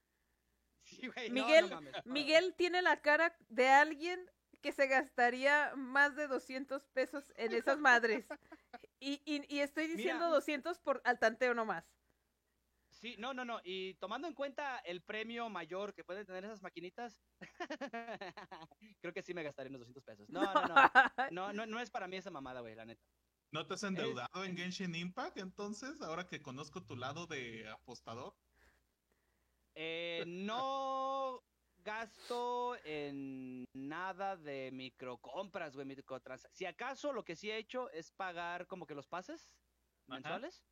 Sí, güey, no, Miguel, no mames. Miguel tiene la cara de alguien que se gastaría más de 200 pesos en esas madres. Y, y, y estoy diciendo Mira. 200 por al tanteo nomás. Sí, no, no, no. Y tomando en cuenta el premio mayor que pueden tener esas maquinitas, [LAUGHS] creo que sí me gastaré unos 200 pesos. No, no, no. [LAUGHS] No, no, no es para mí esa mamada, güey, la neta. ¿No te has endeudado en Genshin Impact entonces? Ahora que conozco tu lado de apostador. Eh, no gasto en nada de microcompras, güey, microtrans. Si acaso lo que sí he hecho es pagar como que los pases mensuales.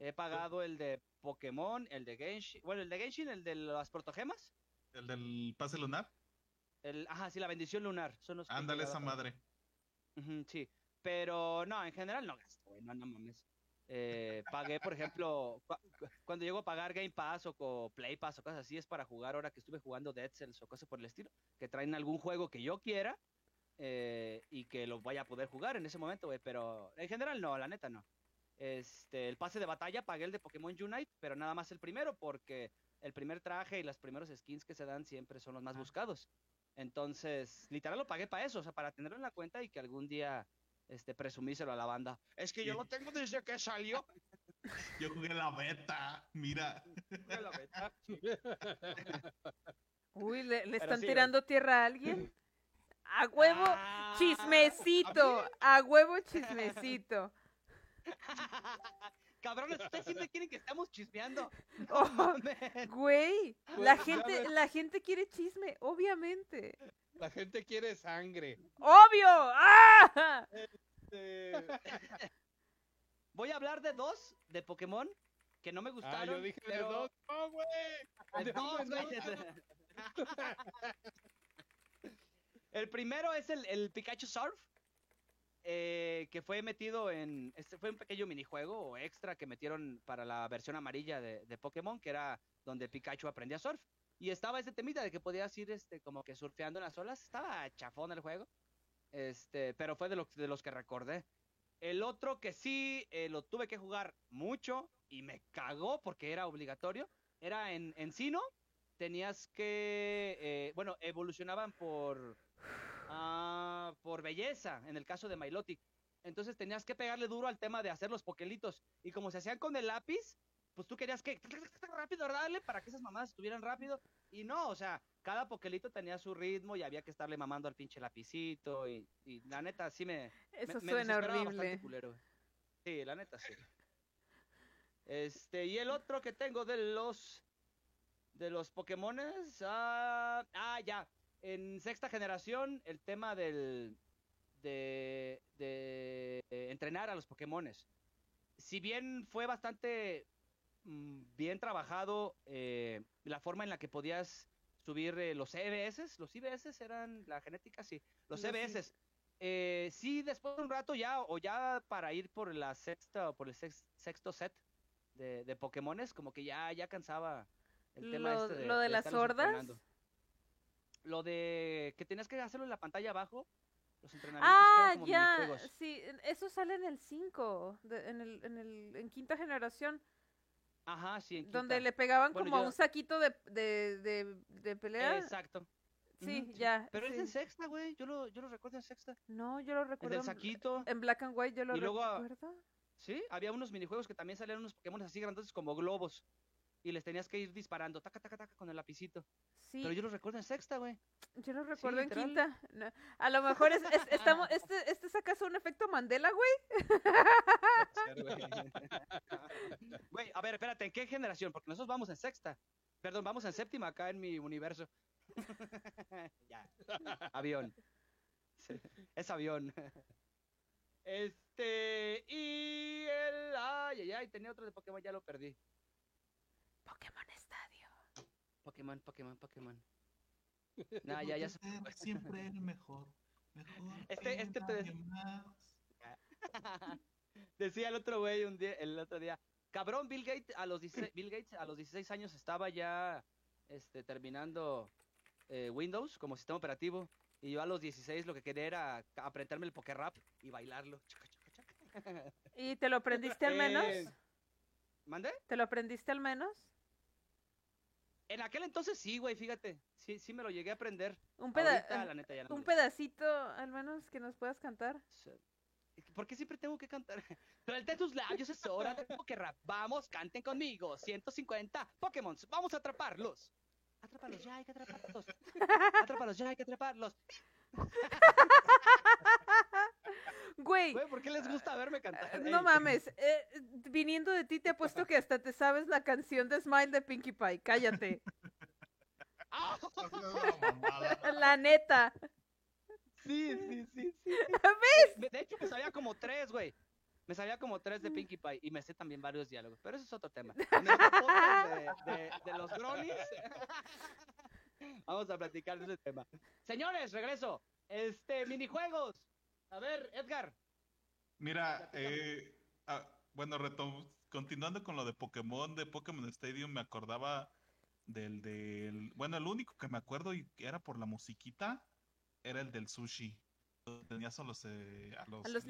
He pagado el de Pokémon, el de Genshin, bueno, el de Genshin, el de las protogemas. El del pase lunar. El, ajá, sí, la bendición lunar. Son los Ándale esa madre. Sí, pero no, en general no gasto, güey, no, no mames. Eh, pagué, por ejemplo, cu- cu- cuando llego a pagar Game Pass o Play Pass o cosas así, es para jugar ahora que estuve jugando Dead Cells o cosas por el estilo, que traen algún juego que yo quiera eh, y que lo vaya a poder jugar en ese momento, güey, pero en general no, la neta no. Este, el pase de batalla pagué el de Pokémon Unite, pero nada más el primero porque el primer traje y los primeros skins que se dan siempre son los más buscados. Entonces, literal lo pagué para eso, o sea, para tenerlo en la cuenta y que algún día este, presumírselo a la banda. Es que yo lo tengo desde que salió. [LAUGHS] Yo jugué la beta. Mira. La beta. [LAUGHS] Uy, ¿le, están sí, tirando tierra a alguien? A huevo, Ah, chismecito. A huevo, chismecito. [LAUGHS] Cabrones, ustedes siempre quieren que estamos chismeando. Oh, güey, la gente, la gente quiere chisme, obviamente. La gente quiere sangre. ¡Obvio! ¡Ah! Eh, Voy a hablar de dos de Pokémon que no me ah, gustaron. yo dije de dos. No, güey. de dos, güey. El primero es el, el Pikachu Surf, eh, que fue metido en. Este fue un pequeño minijuego o extra que metieron para la versión amarilla de, de Pokémon, que era donde Pikachu aprendía surf. Y estaba ese temita de que podías ir este, como que surfeando en las olas. Estaba chafón el juego. Este, pero fue de, los de los que recordé. El otro que sí eh, lo tuve que jugar mucho y me cagó porque era obligatorio. Era en, en Sino. Tenías que. eh, bueno, evolucionaban por. ah, por belleza, en el caso de Milotic. Entonces tenías que pegarle duro al tema de hacer los pokelitos. Y como se hacían con el lápiz, pues tú querías que rápido darle para que esas mamadas estuvieran rápido. Y no, o sea, cada pokelito tenía su ritmo y había que estarle mamando al pinche lapicito. Y, y la neta, sí me. Eso me- me suena horrible. culero. Sí, la neta, sí. Este, y el otro que tengo de los. De los Pokémones. Ah, ah, ya. En sexta generación, el tema del. De, de eh, entrenar a los Pokémones. Si bien fue bastante bien trabajado eh, la forma en la que podías subir eh, los EBS, los IBS eran la genética, sí, los I- EBS. Eh, sí, después de un rato ya, o ya para ir por la sexta o por el sex- sexto set de, de Pokémones, como que ya, ya cansaba el tema Lo, este de, lo de las entrenando. Lo de que tenías que hacerlo en la pantalla abajo, los entrenamientos Ah, como ya, sí, eso sale en el 5, de- en, el, en, el, en quinta generación, Ajá, sí. en donde le pegaban Bueno, como yo- un saquito de, de, de, de pelea. Exacto. sí, ya. Pero es en sexta, güey. Yo lo, yo lo recuerdo en sexta. No, yo lo El recuerdo del en- saquito. en Black and White, yo lo Y luego a- recuerdo. Sí, había unos minijuegos que también salían unos Pokémon así grandes como globos. Y les tenías que ir disparando, taca, taca, taca, con el lapicito. Sí, Pero yo lo recuerdo en sexta, güey. yo lo recuerdo en quinta. No, A lo mejor es, es- estamos, [LAUGHS] este, este es acaso un efecto Mandela, güey. [LAUGHS] Güey, a ver, espérate, ¿en qué generación? Porque nosotros vamos en sexta. Perdón, vamos en séptima acá en mi universo. [LAUGHS] ya. Avión. Sí, Es avión. Este. Y el. Ay, ay, ay. Tenía otro de Pokémon, ya lo perdí. Pokémon Estadio. Pokémon, Pokémon, Pokémon. [LAUGHS] Nah, ya, ya. Siempre el mejor. Mejor Este- este te- más. [LAUGHS] Decía el otro güey un día, el otro día, cabrón, Bill Gates a los 16, Bill Gates a los 16 años estaba ya este, terminando eh, Windows como sistema operativo y yo a los 16 lo que quería era aprenderme el poker rap y bailarlo. Chaca, chaca, chaca. ¿Y te lo aprendiste al [LAUGHS] menos? Eh, ¿Mande? ¿Te lo aprendiste al menos? En aquel entonces sí, güey, fíjate. Sí, sí me lo llegué a aprender. Un, peda- Ahorita, la neta, ya no un pedacito al menos que nos puedas cantar. ¿Por qué siempre tengo que cantar? [LAUGHS] Suelte tus labios, es hora de poker rap. Vamos, canten conmigo. 150 Pokémon, vamos a atraparlos. Atrápalos ya, hay que atraparlos. [LAUGHS] Atrápalos ya, hay que atraparlos. [LAUGHS] Güey, Güey, ¿por qué les gusta verme cantar? eh, no mames. eh, viniendo de ti te apuesto que hasta te sabes la canción de Smile de Pinkie Pie. Cállate. [LAUGHS] La neta. Sí, sí, sí, sí. Me- De hecho, me sabía como tres, güey. Me sabía como tres de Pinkie Pie y me sé también varios diálogos, pero eso es otro tema. En el de, de- de los Gronies, [LAUGHS] vamos a platicar de ese tema. Señores, regreso. Este, minijuegos. A ver, Edgar. Mira, eh, ah, bueno, retom- continuando con lo de Pokémon, de Pokémon Stadium, me acordaba del, del, bueno, el único que me acuerdo y que era por la musiquita, era el del sushi. Tenías a los, eh, a los, ¿A los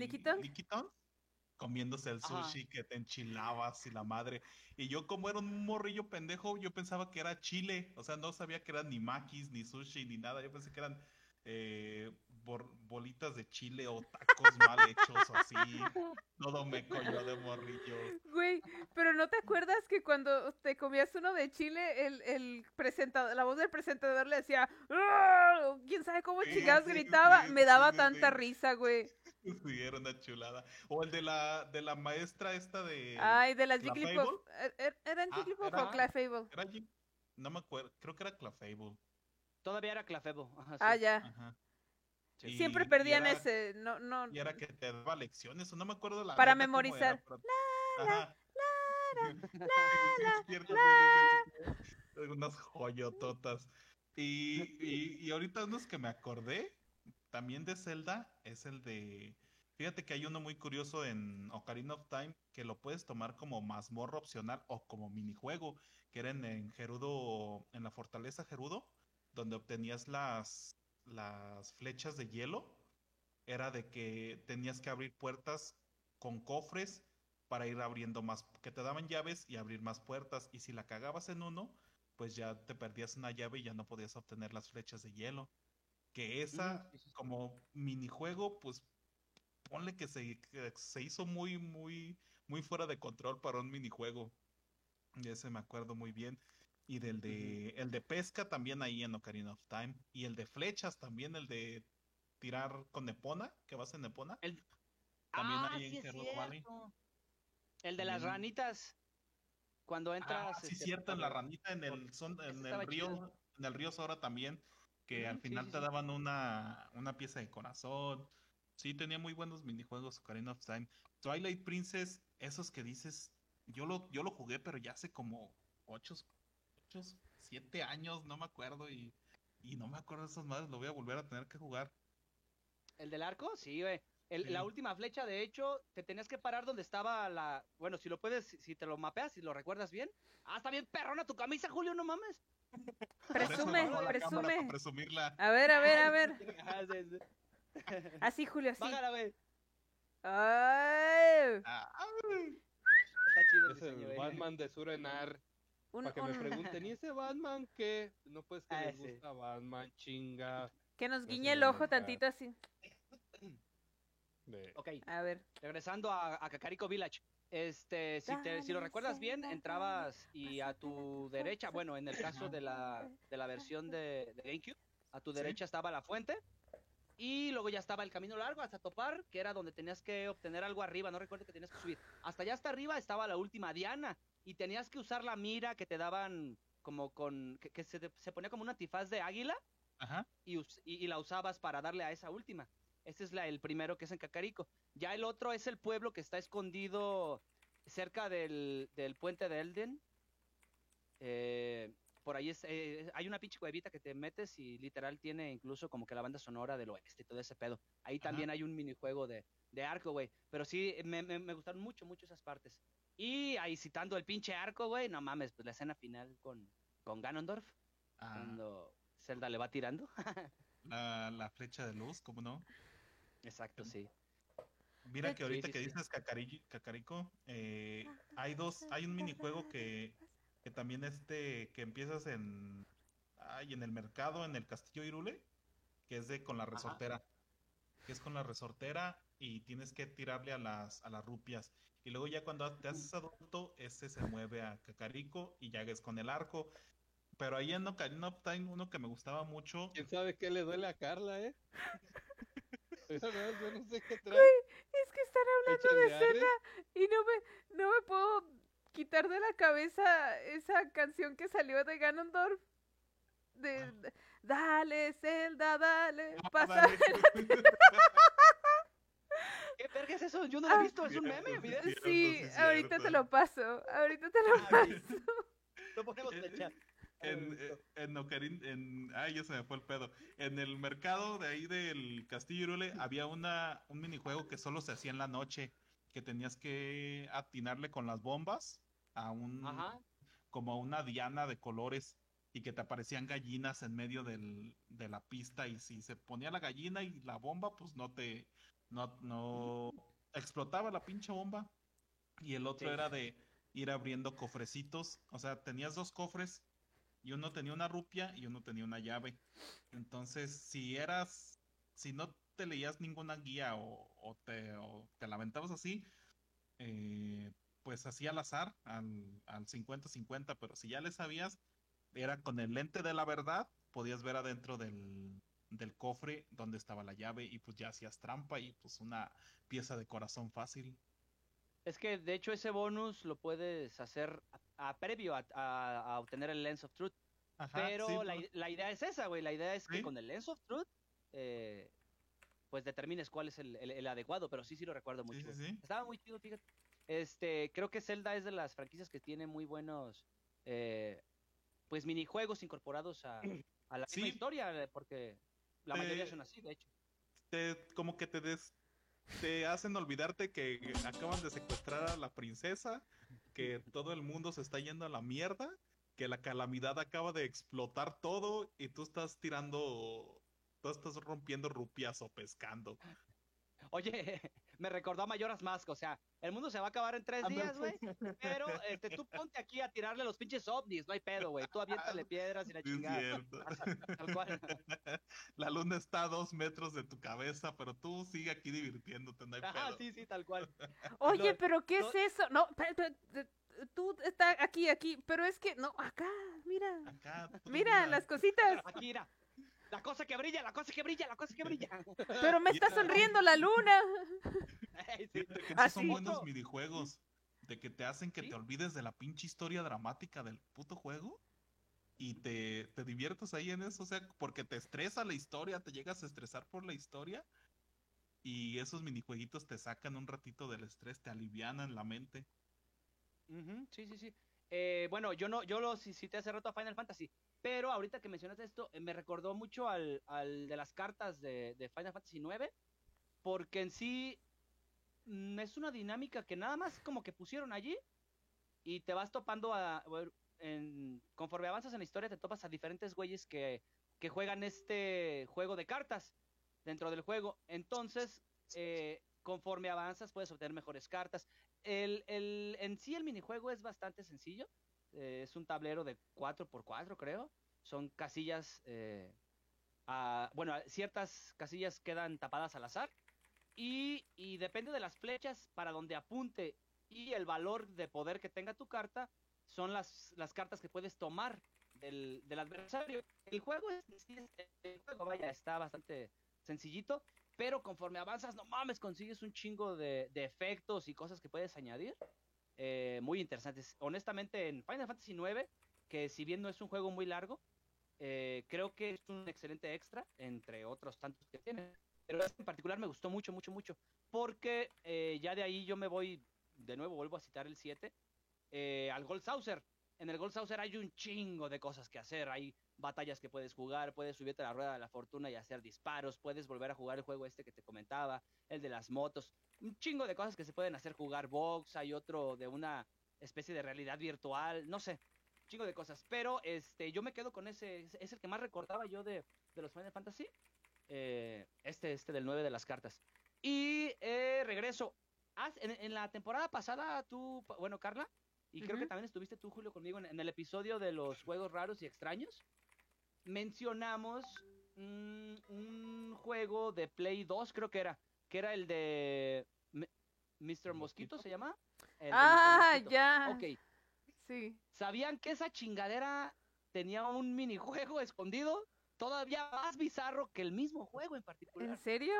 comiéndose el Ajá. sushi que te enchilabas y la madre. Y yo como era un morrillo pendejo, yo pensaba que era chile, o sea, no sabía que eran ni maquis, ni sushi, ni nada, yo pensé que eran eh, bolitas de chile o tacos mal hechos así. Todo me coñó de morrillo. Güey, pero ¿no te acuerdas que cuando te comías uno de Chile, el, el presentador, la voz del presentador le decía, "¡Ah!", quién sabe cómo Sí, chingados sí, gritaba? sí, Me daba sí, tanta sí. risa, güey. Sí, era una chulada. O el de la, de la maestra esta de... Ay, de las. Jigglypuff. ¿Er- er- ¿Eran Ah, Jigglypuff era- o Clefable? Era No me acuerdo, creo que era Clefable. Todavía era Clafebo. Ajá, sí. Ah, ya. Ajá. Sí. Siempre perdían era- ese, no, no. Y era que te daba lecciones, o no me acuerdo la Para memorizar. Unas joyototas. Y, y, y ahorita unos que me acordé, también de Zelda, es el de... Fíjate que hay uno muy curioso en Ocarina of Time que lo puedes tomar como mazmorra opcional o como minijuego, que era en, en Gerudo, en la fortaleza Gerudo, donde obtenías las, las flechas de hielo. Era de que tenías que abrir puertas con cofres para ir abriendo más, que te daban llaves y abrir más puertas. Y si la cagabas en uno, pues ya te perdías una llave y ya no podías obtener las flechas de hielo. Que esa, como minijuego, pues ponle que se, que se hizo muy, muy, muy fuera de control para un minijuego. Y ese me acuerdo muy bien. Y del de, el de pesca también ahí en Ocarina of Time. Y el de flechas también, el de tirar con Nepona, que vas en Nepona. El- También ah, ahí en sí Valley. El de las ranitas. Cuando entras. Ah, sí, este, cierto, en la ranita, en el, son, en el río, chido. en el río Sora también, que al final sí, te sí. daban una, una pieza de corazón. Sí, tenía muy buenos minijuegos Ocarina of Time. Twilight Princess, esos que dices, yo lo, yo lo jugué, pero ya hace como 8, 7 años, no me acuerdo, y, y no me acuerdo de esas madres, lo voy a volver a tener que jugar. ¿El del arco? Sí, güey. El- La última flecha, de hecho, te tenías que parar donde estaba la. Bueno, si lo puedes, si te lo mapeas, si lo recuerdas bien. Ah, está bien perrona tu camisa, Julio, no mames. [LAUGHS] Presume, presume. presumirla. A ver, a ver, a ver. [LAUGHS] Ah, sí, sí. Así, Julio, así. Bájala, güey. Ay, Ah, Está chido el Es el diseño, güey. Batman de Surenar. Un- Para que me un- pregunten, ¿y ese Batman qué? No, pues que Ah, les sí. gusta Batman, chinga. que nos guiñe el ojo tantito así. De... Ok, A ver. regresando a, a Kakariko Village. Este, si, te, si lo recuerdas bien, entrabas y a tu derecha, bueno, en el caso de la, de la versión de, de GameCube, a tu Sí. derecha estaba la fuente y luego ya estaba el camino largo hasta topar, que era donde tenías que obtener algo arriba, no recuerdo que tenías que subir. Hasta allá hasta arriba estaba la última Diana y tenías que usar la mira que te daban como con, que, que se, te- se ponía como un antifaz de águila Ajá. y, y- y la usabas para darle a esa última. Este es la, el primero que es en Cacarico. Ya el otro es el pueblo que está escondido cerca del, del puente de Elden. Eh, por ahí es, eh, hay una pinche cuevita que te metes y literal tiene incluso como que la banda sonora del oeste y todo ese pedo. Ahí Ajá. también hay un minijuego de, de arco, güey. Pero sí, me, me, me gustaron mucho, mucho esas partes. Y ahí citando el pinche arco, güey, no mames, pues la escena final con, con Ganondorf, Ah, cuando Zelda le va tirando. [LAUGHS] la, la flecha de luz, ¿cómo no? Exacto, sí. Mira que ahorita sí, que sí. dices Cacari- Cacarico, eh, hay dos, hay un minijuego que, que también este, que empiezas en, ay, en el mercado, en el Castillo Irule, que es de con la resortera, que es con la resortera y tienes que tirarle a las, a las rupias. Y luego ya cuando te haces adulto, ese se mueve a Cacarico y ya es con el arco. Pero ahí en Ocarina of Time, uno que me gustaba mucho, ¿Quién sabe qué le duele a Carla, eh? [LAUGHS] Yo no, yo no sé qué trae. Es que están hablando de Zelda y no me, no me puedo quitar de la cabeza esa canción que salió de Ganondorf. De, Ah. dale, Zelda, dale, Ah, pasa. dale. [LAUGHS] ¿Qué verga es eso? Yo no lo he Ah. visto, es un meme, cierto, Sí, sí, ahorita te lo paso, ahorita te lo Ah, paso. Lo ponemos en el chat. [LAUGHS] En, eh, en Ocarín, en, ay, ya se me fue el pedo. En el mercado de ahí del Castillo Irule había una, un minijuego que solo se hacía en la noche, que tenías que atinarle con las bombas a un, Ajá. como a una diana de colores y que te aparecían gallinas en medio del, de la pista y si se ponía la gallina y la bomba, pues no te, no, no, explotaba la pinche bomba. Y el otro Sí. era de ir abriendo cofrecitos, o sea, tenías dos cofres y uno tenía una rupia y uno tenía una llave. Entonces, si eras, si no te leías ninguna guía o, o te, o te lamentabas así, eh, pues así al azar, al, al 50-50, pero si ya le sabías, era con el lente de la verdad, podías ver adentro del, del cofre donde estaba la llave y pues ya hacías trampa y pues una pieza de corazón fácil. Es que de hecho ese bonus lo puedes hacer a, a- previo a, a- a obtener el Lens of Truth. Ajá, Pero sí, la, la idea es esa, güey. La idea es que con el Lens of Truth, eh, pues determines cuál es el, el- el adecuado. Pero sí, sí lo recuerdo mucho. sí, sí. Estaba muy chido, fíjate. Este, creo que Zelda es de las franquicias que tiene muy buenos, eh, pues minijuegos incorporados a, a la misma historia, porque la Te- mayoría son así, de hecho. te, como que te des, te hacen olvidarte que acaban de secuestrar a la princesa, que todo el mundo se está yendo a la mierda, que la calamidad acaba de explotar todo y tú estás tirando, tú estás rompiendo rupias o pescando. Oye, me recordó a Mayoras Mask, o sea, el mundo se va a acabar en tres días, güey, pero este, tú ponte aquí a tirarle los pinches ovnis, no hay pedo, güey, tú aviéntale piedras y la Sí, es chingada, cierto. [LAUGHS] tal cual. La luna está a dos metros de tu cabeza, pero tú sigue aquí divirtiéndote, no hay Ajá, pedo. sí, sí, tal cual. [LAUGHS] Oye, Lo- pero ¿qué lo- es eso? No, tú está aquí, aquí, pero es que, no, acá, mira, Acá, tú mira las cositas, Aquí, mira, la cosa que brilla, la cosa que brilla, la cosa que brilla. [LAUGHS] pero me está sonriendo la luna. [LAUGHS] Sí. Fíjate que esos son buenos minijuegos. De que te hacen que ¿Sí? te olvides de la pinche historia dramática del puto juego. Y te, te diviertas ahí en eso. O sea, porque te estresa la historia, te llegas a estresar por la historia. Y esos minijueguitos te sacan un ratito del estrés, te alivianan la mente. Ujú, sí, sí, sí. Eh, bueno, yo no, yo lo ci- cité hace rato a Final Fantasy, pero ahorita que mencionaste esto, eh, me recordó mucho al, al de las cartas de, de Final Fantasy IX, porque en sí mm, es una dinámica que nada más como que pusieron allí y te vas topando a, conforme avanzas en la historia te topas a diferentes güeyes que, que juegan este juego de cartas dentro del juego. Entonces, eh, conforme avanzas puedes obtener mejores cartas. El, el, en sí el minijuego es bastante sencillo. Eh, es un tablero de 4x4, creo. Son casillas. eh, bueno, ciertas casillas quedan tapadas al azar. Y, y depende de las flechas para donde apunte y el valor de poder que tenga tu carta, son las, las cartas que puedes tomar del, del adversario. El juego es- el juego, vaya, está bastante sencillito, pero conforme avanzas, no mames, consigues un chingo de, de efectos y cosas que puedes añadir. Eh, muy interesantes. Honestamente, en Final Fantasy IX, que si bien no es un juego muy largo, eh, creo que es un excelente extra, entre otros tantos que tiene. Pero este en particular me gustó mucho, mucho, mucho. Porque eh, ya de ahí yo me voy, de nuevo vuelvo a citar el 7, eh, al Gold Saucer. En el Gold Saucer hay un chingo de cosas que hacer. Hay batallas que puedes jugar, puedes subirte a la rueda de la fortuna y hacer disparos, puedes volver a jugar el juego este que te comentaba, el de las motos. Un chingo de cosas que se pueden hacer, jugar box, hay otro de una especie de realidad virtual, no sé, chingo de cosas. Pero este, yo me quedo con ese, es- el que más recordaba yo de, de los Final Fantasy. eh, este, este del 9 de las cartas. Y eh, regreso. En, en la temporada pasada, tú, bueno, Carla, y creo que también estuviste tú, Julio, conmigo en, en el episodio de los juegos raros y extraños. Mencionamos un juego de Play 2, creo que era, que era el de M- Mr. Mosquito, ¿se llama? El. Ah, ya. Ok, Sí. ¿Sabían que esa chingadera tenía un minijuego [LAUGHS] escondido? Todavía más bizarro que el mismo juego en ¿En particular. serio?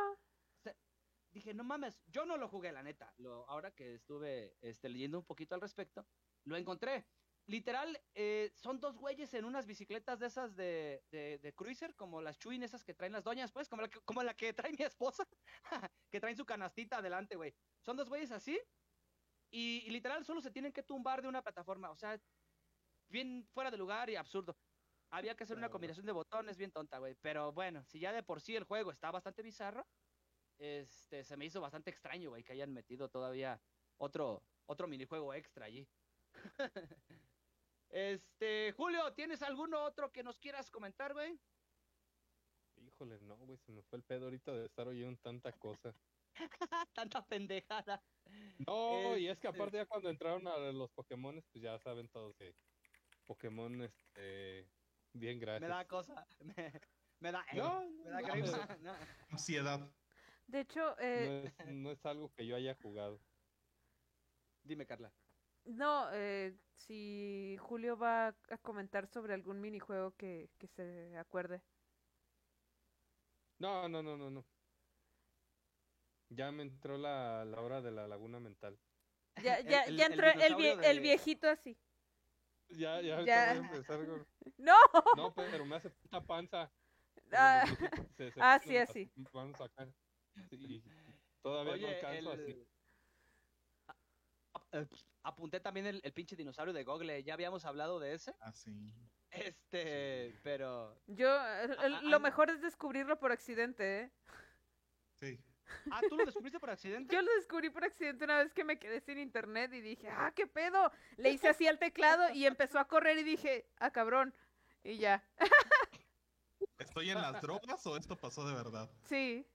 Dije, no mames, yo no lo jugué, la neta. Lo, ahora que estuve este, leyendo un poquito al respecto, lo encontré. Literal, eh, son dos güeyes en unas bicicletas de esas de, de, de cruiser, como las chuin esas que traen las doñas, pues, como la que, como la que trae mi esposa, [LAUGHS] que traen su canastita adelante, güey. Son dos güeyes así, y, y literal solo se tienen que tumbar de una plataforma, o sea, bien fuera de lugar y absurdo. Había que hacer una combinación de botones bien tonta, güey. Pero bueno, si ya de por sí el juego está bastante bizarro, este, se me hizo bastante extraño, güey, que hayan metido todavía otro, otro minijuego extra allí. [LAUGHS] este, Julio, ¿tienes alguno otro que nos quieras comentar, güey? Híjole, no, güey, se me fue el pedo ahorita de estar oyendo tanta cosa. [LAUGHS] Tanta pendejada. No, y es que Este- aparte ya cuando entraron a los Pokémon, pues ya saben todos que Pokémon, este, bien gracias. Me da cosa. [LAUGHS] Me, me da. No, me da no, grima, pero [LAUGHS] no. Ansiedad. De hecho, no eh, es, no es algo que yo haya jugado. Dime, Carla. No, eh, si Julio va a comentar sobre algún minijuego que, que se acuerde. No, no, no, no, no. Ya me entró la, la hora de la laguna mental. Ya, El- ya, el- ya entró el, vie- viejito así. Ya, ya, Ya. voy a empezar con- [LAUGHS] ¡No! No, pero me hace puta panza. [LAUGHS] Ah, se- se ah, ponen sí, las así. manos acá. Sí, todavía no alcanzo el- así. Apunté también el, el pinche dinosaurio de Google. Ya habíamos hablado de ese. Así. Este, pero. Yo, el- el- Ah, lo ah, mejor es descubrirlo por accidente, ¿eh? Sí. Ah, ¿tú lo descubriste por accidente? Yo lo descubrí por accidente una vez que me quedé sin internet y dije, ah, qué pedo. Le hice así al teclado y empezó a correr y dije, ah, cabrón. Y ya. ¿Estoy en las drogas o esto pasó de verdad? Sí.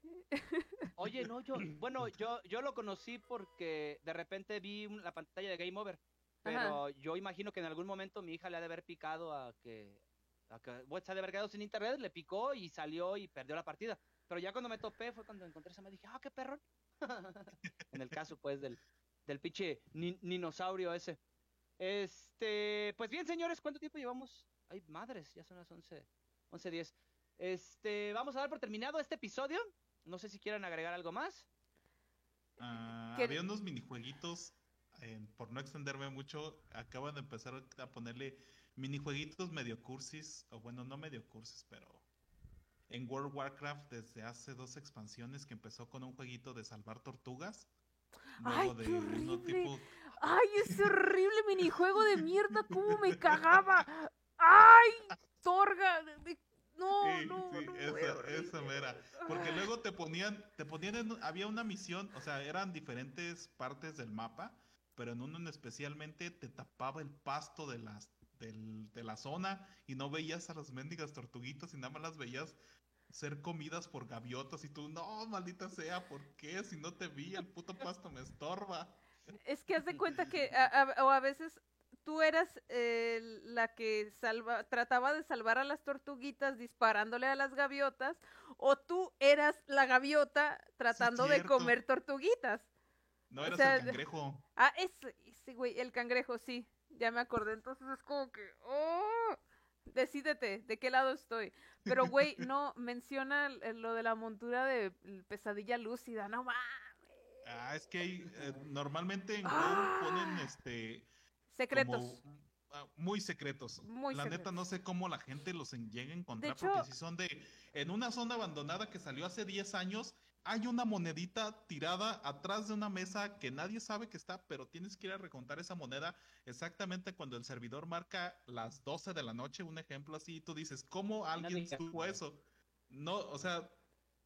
Oye, no, yo, [LAUGHS] bueno, yo, yo lo conocí porque de repente vi un- la pantalla de Game Over, pero yo imagino que en algún momento mi hija le ha de haber picado a que, a que bueno, se ha de haber quedado sin internet, le picó y salió y perdió la partida. Pero ya cuando me topé fue cuando encontré esa me dije, ah, qué perrón. [LAUGHS] en el caso, pues, del, del pinche ni- dinosaurio ese. Este, pues bien, señores, ¿cuánto tiempo llevamos? Ay, madres, ya son las 11, 11.10. Este, vamos a dar por terminado este episodio. No sé si quieran agregar algo más. Ah, ¿Qué- había unos minijueguitos, eh, por no extenderme mucho, acaban de empezar a ponerle minijueguitos medio cursis, o bueno, no medio cursis, pero en World of Warcraft desde hace dos expansiones que empezó con un jueguito de salvar tortugas. ¡Ay, Luego de qué horrible! tipo ¡Ay, ese horrible minijuego de mierda! ¿Cómo me cagaba? ¡Ay, Torga! No, Sí, no, sí, no. esa- fue horrible. esa mera. Porque luego te ponían, te ponían en- había una misión, o sea, eran diferentes partes del mapa, pero en uno en especialmente te tapaba el pasto de las, del- de la zona y no veías a las mendigas tortuguitas y nada más las veías ser comidas por gaviotas y tú, no, maldita sea, ¿por qué? Si no te vi, el puto pasto me estorba. Es que haz de cuenta que [LAUGHS] a, a- o a veces tú eras eh, la que salva, trataba de salvar a las tortuguitas disparándole a las gaviotas, o tú eras la gaviota tratando de comer tortuguitas. No O eras sea, el cangrejo. Ah, ese, ese güey, el cangrejo, sí, ya me acordé. Entonces es como que, oh, decídete, ¿de qué lado estoy? Pero, güey, [LAUGHS] no, menciona lo de la montura de pesadilla lúcida, no mames. Ah, es que eh, normalmente en Ah. Ponen este Secretos. como- ah, muy secretos. Muy la neta secretos. no sé cómo la gente los en- llega a encontrar hecho- porque si son de en una zona abandonada que salió hace 10 años, hay una monedita tirada atrás de una mesa que nadie sabe que está, pero tienes que ir a recontar esa moneda exactamente cuando el servidor marca las 12 de la noche, un ejemplo así, y tú dices, ¿cómo alguien supo eso? No, o sea,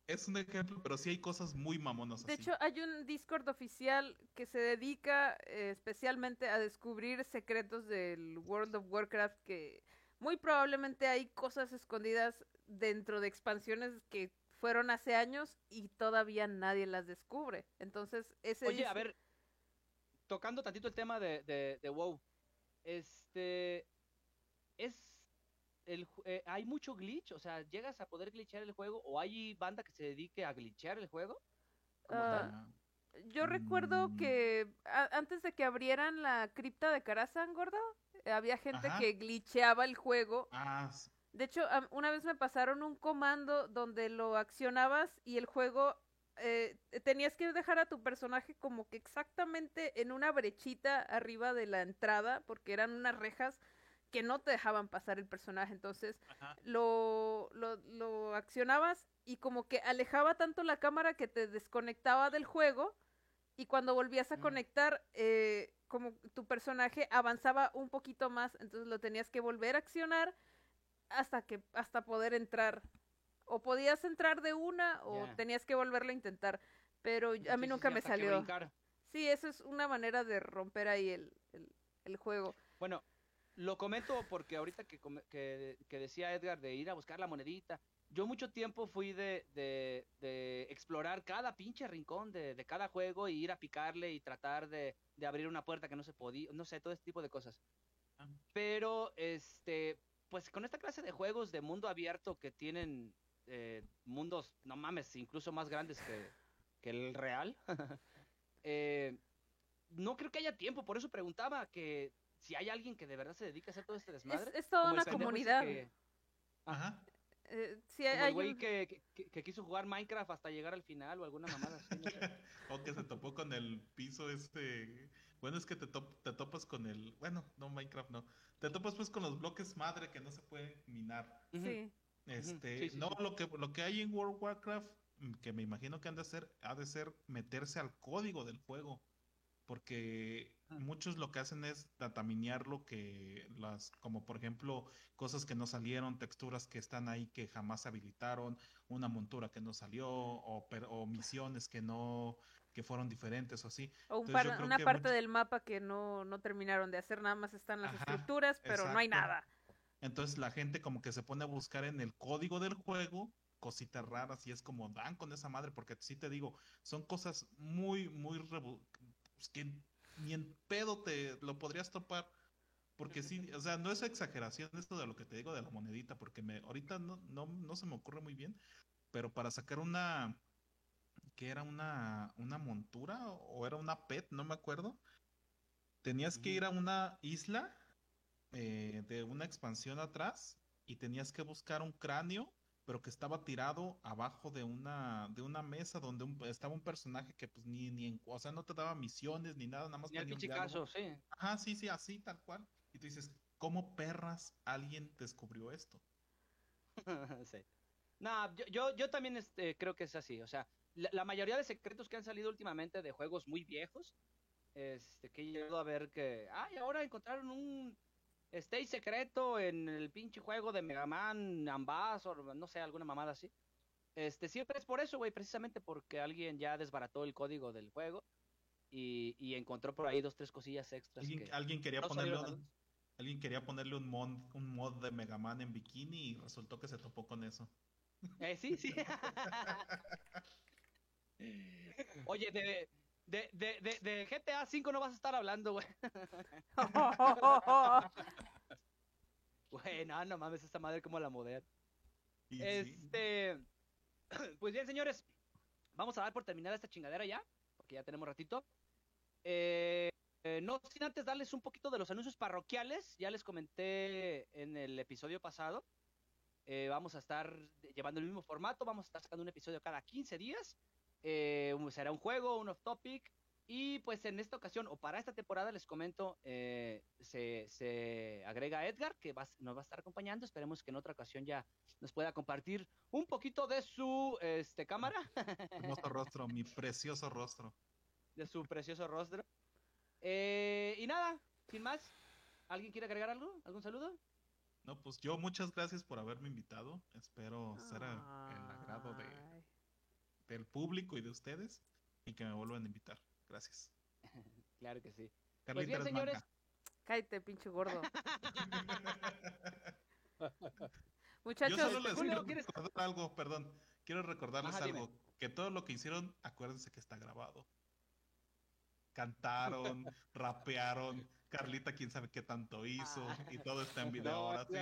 es un ejemplo, pero sí hay cosas muy mamonas De así. hecho, hay un Discord oficial que se dedica eh, especialmente a descubrir secretos del World of Warcraft que muy probablemente hay cosas escondidas dentro de expansiones que fueron hace años y todavía nadie las descubre. Entonces, ese Oye, a ver, tocando tantito el tema de, de, de WoW, este, es, el, eh, hay mucho glitch, o sea, ¿llegas a poder glitchear el juego o hay banda que se dedique a glitchear el juego? como Ah, tal? Yo recuerdo Mm. que a- antes de que abrieran la cripta de Karazhan, gordo, eh, había gente Ajá. que glitcheaba el juego ah, De hecho, una vez me pasaron un comando donde lo accionabas y el juego eh, tenías que dejar a tu personaje como que exactamente en una brechita arriba de la entrada, porque eran unas rejas que no te dejaban pasar el personaje. Entonces lo, lo, lo accionabas y como que alejaba tanto la cámara que te desconectaba del juego y cuando volvías a Mm. conectar, eh, como tu personaje avanzaba un poquito más, entonces lo tenías que volver a accionar hasta que hasta poder entrar. O podías entrar de una o tenías que volverlo a intentar, pero a mí nunca me salió. Sí, eso es una manera de romper ahí el, el, el juego. Bueno, lo comento porque ahorita que, que, que decía Edgar de ir a buscar la monedita, yo mucho tiempo fui de, de, de explorar cada pinche rincón de, de cada juego y ir a picarle y tratar de, de abrir una puerta que no se podía, no sé, todo ese tipo de cosas. Pero, este, pues con esta clase de juegos de mundo abierto que tienen eh, mundos, no mames, incluso más grandes que, que el real, [LAUGHS] eh, no creo que haya tiempo, por eso preguntaba que si hay alguien que de verdad se dedica a hacer todo este Es, desmadre. es toda como una comunidad. que- Ajá. Eh, como hay el güey un- que, que- que quiso jugar Minecraft hasta llegar al final o alguna mamada así. no sé. [LAUGHS] O que se topó con el piso este. Bueno, es que te, top- te topas con el. Bueno, no Minecraft, no. Te topas pues con los bloques madre que no se pueden minar. Sí. Este, Sí, sí, no, sí. lo que lo que hay en World of Warcraft, mm, que me imagino que han de hacer, ha de ser meterse al código del juego. Porque. Muchos lo que hacen es dataminear lo que las, como por ejemplo, cosas que no salieron, texturas que están ahí que jamás habilitaron, una montura que no salió, o, o misiones que no, que fueron diferentes o así. O un Entonces, par- yo creo una parte mucho- del mapa que no, no terminaron de hacer, nada más están las Ajá, estructuras, pero no hay nada. Entonces la gente como que se pone a buscar en el código del juego cositas raras y es como dan con esa madre, porque sí te digo, son cosas muy, muy rebu- pues, que ni en pedo te lo podrías topar. Porque sí, o sea, no es exageración esto de lo que te digo de la monedita, porque me, ahorita no, no, no se me ocurre muy bien, pero para sacar una, que era una, una montura o era una pet, no me acuerdo, tenías que ir a una isla eh, de una expansión atrás y tenías que buscar un cráneo, pero que estaba tirado abajo de una, de una mesa donde un- estaba un personaje que pues ni, ni en- o sea, no te daba misiones ni nada, nada más Ni caso, sí. Ajá, sí, sí, así, tal cual. Y tú dices, ¿cómo perras alguien descubrió esto? [LAUGHS] sí. No, yo, yo, yo también este, creo que es así. O sea, la, la mayoría de secretos que han salido últimamente de juegos muy viejos, este, que he llegado a ver que, ay, ahora encontraron un stage secreto en el pinche juego de Mega Man, Ambassador, no sé, alguna mamada así. Este, siempre es por eso, güey, precisamente porque alguien ya desbarató el código del juego y, y encontró por ahí dos, tres cosillas extras. Alguien, que alguien quería no ponerle un- alguien quería ponerle un mod, un mod de Mega Man en bikini y resultó que se topó con eso. Eh, sí, sí. [LAUGHS] [LAUGHS] Oye, de, de, de, de, de GTA V no vas a estar hablando, güey. [LAUGHS] Güey, no, no mames, esta madre como la modera. Y sí, Este. [CLEARS THROAT] Pues bien, señores, vamos a dar por terminada esta chingadera ya, porque ya tenemos ratito. Eh, eh, no sin antes darles un poquito de los anuncios parroquiales, ya les comenté en el episodio pasado. Eh, vamos a estar llevando el mismo formato, vamos a estar sacando un episodio cada 15 días. Eh, será un juego, un off topic. Y pues en esta ocasión, o para esta temporada, les comento, eh, se, se agrega Edgar, que va- nos va a estar acompañando. Esperemos que en otra ocasión ya nos pueda compartir un poquito de su este, cámara, [LAUGHS] Hermoso rostro, mi precioso rostro. de su precioso rostro. Eh, y nada, sin más, ¿alguien quiere agregar algo? ¿Algún saludo? No, pues yo muchas gracias por haberme invitado. Espero ser el agrado de. Del público y de ustedes y que me vuelvan a invitar. Gracias. [LAUGHS] Claro que sí. Carlita bien, eres señores. manga. Cállate, pinche gordo. [LAUGHS] Yo Muchachos, solo les Julio, quiero ¿quieres- recordar algo, perdón. Quiero recordarles Ajá, dime. algo. Que todo lo que hicieron, acuérdense que está grabado. Cantaron, [LAUGHS] rapearon. Carlita, quién sabe qué tanto hizo. Ah. Y todo está en video No, ahora sí.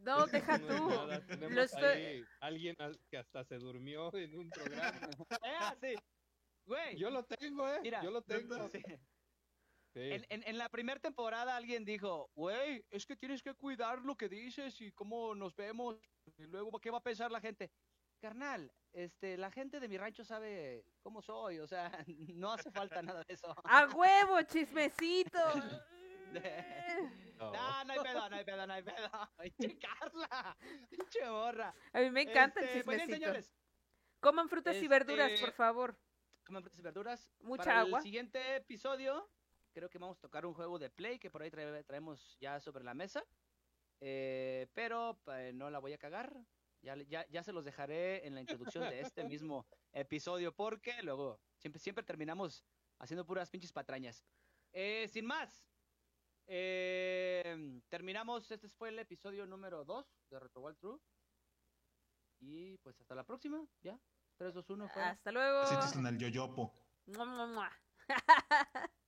No, deja no tú. nada, tenemos Lo estoy- ahí alguien al- que hasta se durmió en un programa. Eh, [LAUGHS] sí. Güey, Yo lo tengo, ¿eh? Mira, Yo lo tengo. sí. Sí. En, en- en la primera temporada alguien dijo, güey, es que tienes que cuidar lo que dices y cómo nos vemos y luego qué va a pensar la gente. Carnal, este, la gente de mi rancho sabe cómo soy, o sea, [LAUGHS] no hace falta nada de eso. ¡A huevo, chismecito! [LAUGHS] [LAUGHS] No. No, no hay pedo, no hay pedo, no hay pedo. [LAUGHS] Pinche Carla, [LAUGHS] pinche morra. A mí me encanta Este, el pues bien, chismecito. señores, Coman frutas y verduras, Este, por favor. coman frutas y verduras. Mucha Para agua. El siguiente episodio, creo que vamos a tocar un juego de play que por ahí trae- traemos ya sobre la mesa. Eh, pero eh, no la voy a cagar. Ya, ya, ya se los dejaré en la introducción de este mismo episodio porque luego siempre, siempre terminamos haciendo puras pinches patrañas. Eh, sin más, eh, terminamos. Este fue el episodio número 2 de Retro Wild True. Y pues hasta la próxima, ya. 3, 2, 1, fuera. Hasta luego. Besitos en el yoyopo. Mua, mua, mua. [LAUGHS]